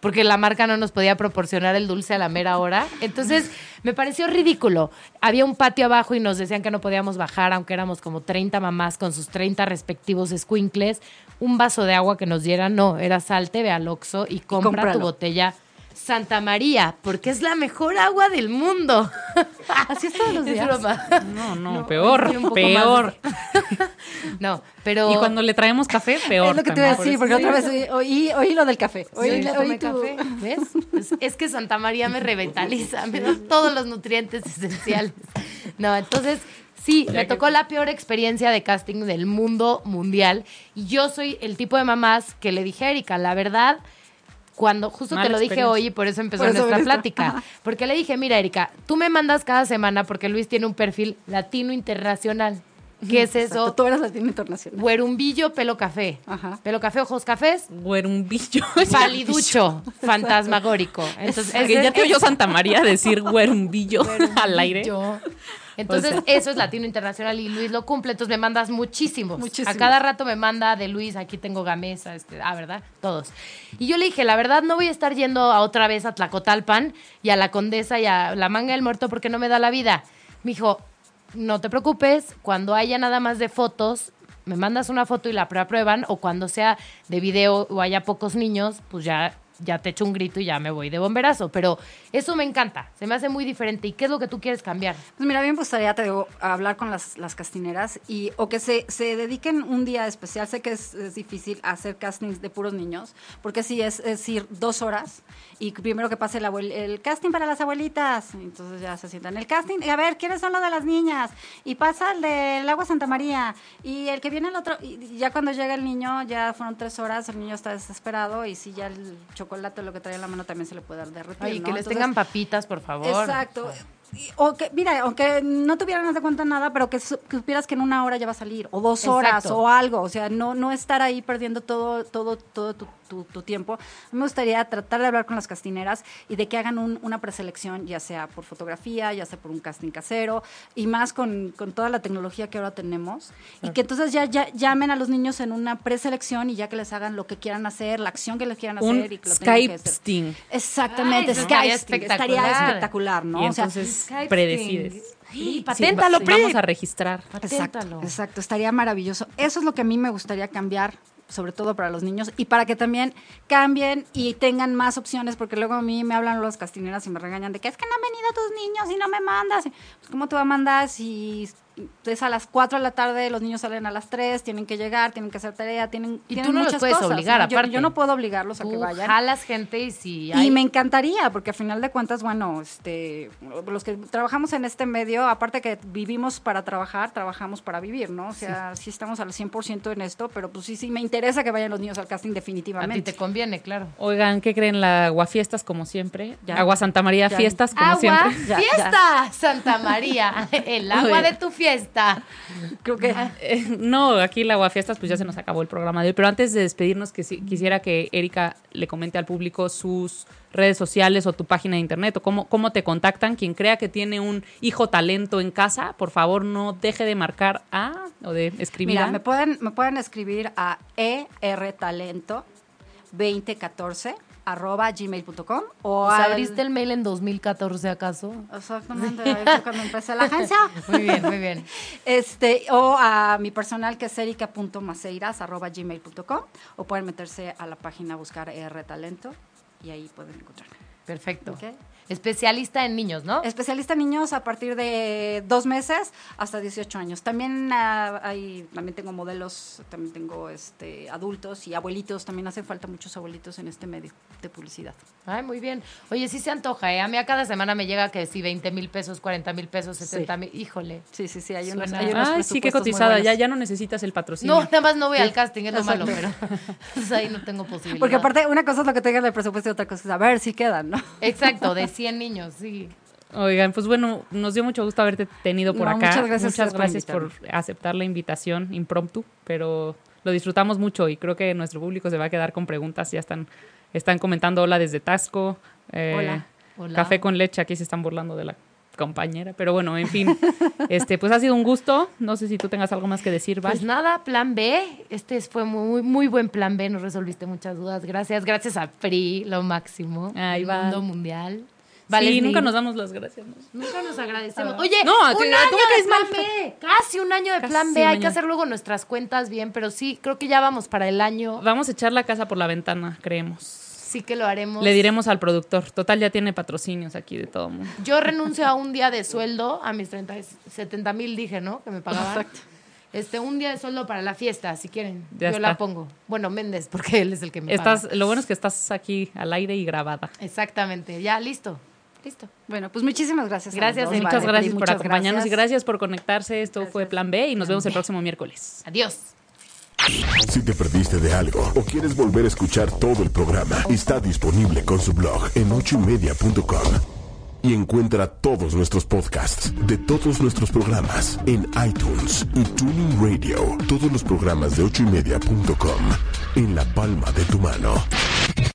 Speaker 2: Porque la marca no nos podía proporcionar el dulce a la mera hora. Entonces me pareció ridículo. Había un patio abajo y nos decían que no podíamos bajar, aunque éramos como 30 mamás con sus 30 respectivos squinkles. Un vaso de agua que nos dieran, no, era salte, ve al Oxxo y compra tu botella Santa María, porque es la mejor agua del mundo.
Speaker 4: Así es todos los
Speaker 2: Es
Speaker 4: días.
Speaker 2: broma.
Speaker 3: No, no,
Speaker 2: No,
Speaker 3: peor, peor.
Speaker 2: No, pero...
Speaker 3: Y cuando le traemos café, peor.
Speaker 4: es lo que te iba a decir, porque otra vez oí, oí, oí lo del café.
Speaker 2: Sí,
Speaker 4: Oí,
Speaker 2: tomé
Speaker 4: tu-
Speaker 2: café, ¿ves? Es, es que Santa María me revitaliza, me da todos los nutrientes esenciales. No, entonces, sí, me tocó la peor experiencia de casting del mundo mundial. Y yo soy el tipo de mamás que le dije a Erika, la verdad, cuando justo
Speaker 3: Mala
Speaker 2: te lo dije hoy y por eso empezó
Speaker 4: Por eso
Speaker 2: nuestra plática.
Speaker 4: Ajá.
Speaker 2: Porque le dije, mira, Erika, tú me mandas cada semana porque Luis tiene un perfil latino internacional. ¿Qué es
Speaker 4: Exacto,
Speaker 2: eso?
Speaker 4: Tú eres latino internacional.
Speaker 2: Güerumbillo, pelo café.
Speaker 4: Ajá.
Speaker 2: Pelo café, ojos cafés,
Speaker 3: Güerumbillo.
Speaker 2: paliducho, fantasmagórico. Entonces,
Speaker 3: Es ya te oyó Santa María decir güerumbillo al aire.
Speaker 2: Yo. Entonces,
Speaker 3: O sea.
Speaker 2: eso es Latino Internacional y Luis lo cumple. Entonces, me mandas muchísimos.
Speaker 4: Muchísimos.
Speaker 2: A cada rato me manda de Luis, aquí tengo Gamesa, este, ah, ¿verdad? Todos. Y yo le dije, la verdad, no voy a estar yendo a otra vez a Tlacotalpan y a la Condesa y a la Manga del Muerto porque no me da la vida. Me dijo, no te preocupes, cuando haya nada más de fotos, me mandas una foto y la aprueban, o cuando sea de video o haya pocos niños, pues ya, ya te echo un grito y ya me voy de bomberazo. Pero eso me encanta, se me hace muy diferente. ¿Y qué es lo que tú quieres cambiar?
Speaker 4: Pues mira, a mí me gustaría, te digo, hablar con las, las castineras y o que se, se dediquen un día especial. Sé que es, es difícil hacer castings de puros niños, porque sí, es, es ir dos horas y primero que pase el, abuel- el casting para las abuelitas. Entonces ya se sientan. El casting, a ver, ¿quiénes son los de las niñas? Y pasa el del agua Santa María. Y el que viene el otro, y ya cuando llega el niño, ya fueron tres horas, el niño está desesperado y sí, ya el chocolate lo que trae en la mano también se le puede dar derretir.
Speaker 2: Ay,
Speaker 4: ¿no?
Speaker 2: que les
Speaker 4: Entonces,
Speaker 2: tengan papitas, por favor.
Speaker 4: Exacto. O que, mira, aunque no tuvieran de cuenta nada, pero que, su- que supieras que en una hora ya va a salir, o dos horas,
Speaker 2: Exacto.
Speaker 4: o algo. O sea, no, no estar ahí perdiendo todo, todo, todo tu, tu- tu tiempo. Me gustaría tratar de hablar con las castineras y de que hagan un- una preselección, ya sea por fotografía, ya sea por un casting casero, y más con, con toda la tecnología que ahora tenemos. Y que entonces ya, ya llamen a los niños en una preselección y ya que les hagan lo que quieran hacer, la acción que les quieran
Speaker 3: Un
Speaker 4: hacer y que lo tengan que
Speaker 3: Skype
Speaker 4: hacer.
Speaker 3: Sting.
Speaker 4: Exactamente,
Speaker 2: Ay,
Speaker 4: Skype
Speaker 2: estaría
Speaker 4: Sting, estaría
Speaker 2: espectacular.
Speaker 4: ¿no?
Speaker 3: Y
Speaker 4: O sea,
Speaker 3: entonces
Speaker 2: Skype
Speaker 3: predecides. Sí,
Speaker 2: Sí,
Speaker 3: va-
Speaker 2: paténtalo,
Speaker 3: sí. Vamos a registrar.
Speaker 4: Exacto,
Speaker 2: Paténtalo.
Speaker 4: exacto, estaría maravilloso. Eso es lo que a mí me gustaría cambiar, sobre todo para los niños, y para que también cambien y tengan más opciones, porque luego a mí me hablan los castineras y me regañan de que es que no han venido tus niños y no me mandas. Pues, ¿Cómo te va a mandar si es a las 4 de la tarde, los niños salen a las 3, tienen que llegar, tienen que hacer tarea, tienen,
Speaker 2: Y
Speaker 4: tienen
Speaker 2: tú no los
Speaker 4: muchas
Speaker 2: puedes
Speaker 4: cosas,
Speaker 2: obligar, aparte.
Speaker 4: Yo, no puedo obligarlos a que vayan.
Speaker 2: jalas gente y si
Speaker 4: Y me encantaría, porque a final de cuentas, bueno, este, los que trabajamos en este medio, aparte que vivimos para trabajar, trabajamos para vivir, ¿no? O sea, sí, estamos al 100% en esto, pero pues sí, sí, me interesa que vayan los niños al casting
Speaker 2: a ti
Speaker 4: definitivamente.
Speaker 2: te conviene, claro.
Speaker 3: Oigan, ¿qué creen? La Aguafiestas, como siempre.
Speaker 4: Ya.
Speaker 3: Agua Santa María
Speaker 4: Ya.
Speaker 3: Fiestas, como
Speaker 2: Agua,
Speaker 3: siempre.
Speaker 4: Ya,
Speaker 2: fiesta, Santa María, el agua de tu fiesta.
Speaker 4: Creo que...
Speaker 3: Eh, no, aquí la Aguafiestas, pues ya se nos acabó el programa de hoy. Pero antes de despedirnos, que quisiera que Erika le comente al público sus redes sociales o tu página de internet o cómo, cómo te contactan. Quien crea que tiene un hijo talento en casa, por favor no deje de marcar a o de escribir
Speaker 4: Mira,
Speaker 3: a.
Speaker 4: me pueden, me pueden escribir a ertalento2014 arroba gmail.com o
Speaker 2: O sea,
Speaker 4: al-
Speaker 2: ¿abriste el mail en 2014 acaso?
Speaker 4: Exactamente, ahí fue cuando empecé la agencia.
Speaker 2: Muy bien, muy bien.
Speaker 4: Este, o a mi personal que es erica.maceiras.gmail.com o pueden meterse a la página a buscar R Talento y ahí pueden encontrarme.
Speaker 2: Perfecto.
Speaker 4: Ok.
Speaker 2: Especialista en niños, ¿no?
Speaker 4: Especialista en niños a partir de dos meses hasta 18 años. También ah, hay, también tengo modelos, también tengo este adultos y abuelitos. También hacen falta muchos abuelitos en este medio de publicidad.
Speaker 2: Ay, muy bien. Oye, sí se antoja, ¿eh? A mí a cada semana me llega que si 20 mil pesos, 40 mil pesos, 60 mil. Híjole.
Speaker 4: Sí, sí, sí, hay unos, hay unos
Speaker 3: Ay, sí, qué cotizada. Ya, ya no necesitas el patrocinio.
Speaker 2: No, nada más no voy al casting, es lo
Speaker 4: Exacto.
Speaker 2: malo, pero pues ahí no tengo posibilidad.
Speaker 4: Porque aparte, una cosa es lo que tengan de presupuesto y otra cosa es a ver si quedan, ¿no?
Speaker 2: Exacto, de 100 niños, sí.
Speaker 3: Oigan, pues bueno, nos dio mucho gusto haberte tenido por
Speaker 4: No,
Speaker 3: acá.
Speaker 4: muchas gracias por
Speaker 3: gracias por, aceptar la invitación impromptu, pero lo disfrutamos mucho y creo que nuestro público se va a quedar con preguntas. Ya están, están comentando hola desde Tasco. eh,
Speaker 4: Hola.
Speaker 2: Hola.
Speaker 3: Café con leche, aquí se están burlando de la compañera, pero bueno, en fin, este, pues ha sido un gusto. No sé si tú tengas algo más que decir, Val.
Speaker 2: Pues nada, plan B. Este fue muy, muy buen plan B. Nos resolviste muchas dudas. Gracias. Gracias a PRI, lo máximo. El
Speaker 3: Val.
Speaker 2: mundo mundial.
Speaker 3: Sí,
Speaker 2: Vale,
Speaker 3: nunca nos damos las gracias. ¿no?
Speaker 2: Nunca nos agradecemos.
Speaker 3: Ah.
Speaker 2: Oye,
Speaker 3: No,
Speaker 2: un año de plan
Speaker 3: mal.
Speaker 2: B. Casi un año de
Speaker 3: Casi
Speaker 2: plan B. Hay que hacer luego nuestras cuentas bien, pero sí, creo que ya vamos para el año.
Speaker 3: Vamos a echar la casa por la ventana, creemos.
Speaker 2: Sí que lo haremos.
Speaker 3: Le diremos al productor. Total, ya tiene patrocinios aquí de todo mundo.
Speaker 2: Yo renuncio a un día de sueldo, a mis 30, y 70 mil dije, ¿no? Que me pagaban. Este, un día de sueldo para la fiesta, si quieren.
Speaker 3: Ya
Speaker 2: Yo
Speaker 3: está.
Speaker 2: la pongo. Bueno, Méndez, porque él es el que me
Speaker 3: Estás,
Speaker 2: paga.
Speaker 3: lo bueno es que estás aquí al aire y grabada.
Speaker 2: Exactamente. Ya, listo. Listo.
Speaker 4: Bueno, pues muchísimas gracias.
Speaker 2: Gracias,
Speaker 4: dos.
Speaker 3: Muchas
Speaker 4: Vale,
Speaker 3: gracias por
Speaker 4: muchas
Speaker 3: acompañarnos y gracias por conectarse. Esto fue Plan B y nos vemos el próximo miércoles.
Speaker 2: Adiós.
Speaker 1: Si te perdiste de algo o quieres volver a escuchar todo el programa, está disponible con su blog en ochoymedia.com. Y encuentra todos nuestros podcasts de todos nuestros programas en iTunes y Tuning Radio. Todos los programas de ochoymedia.com en la palma de tu mano.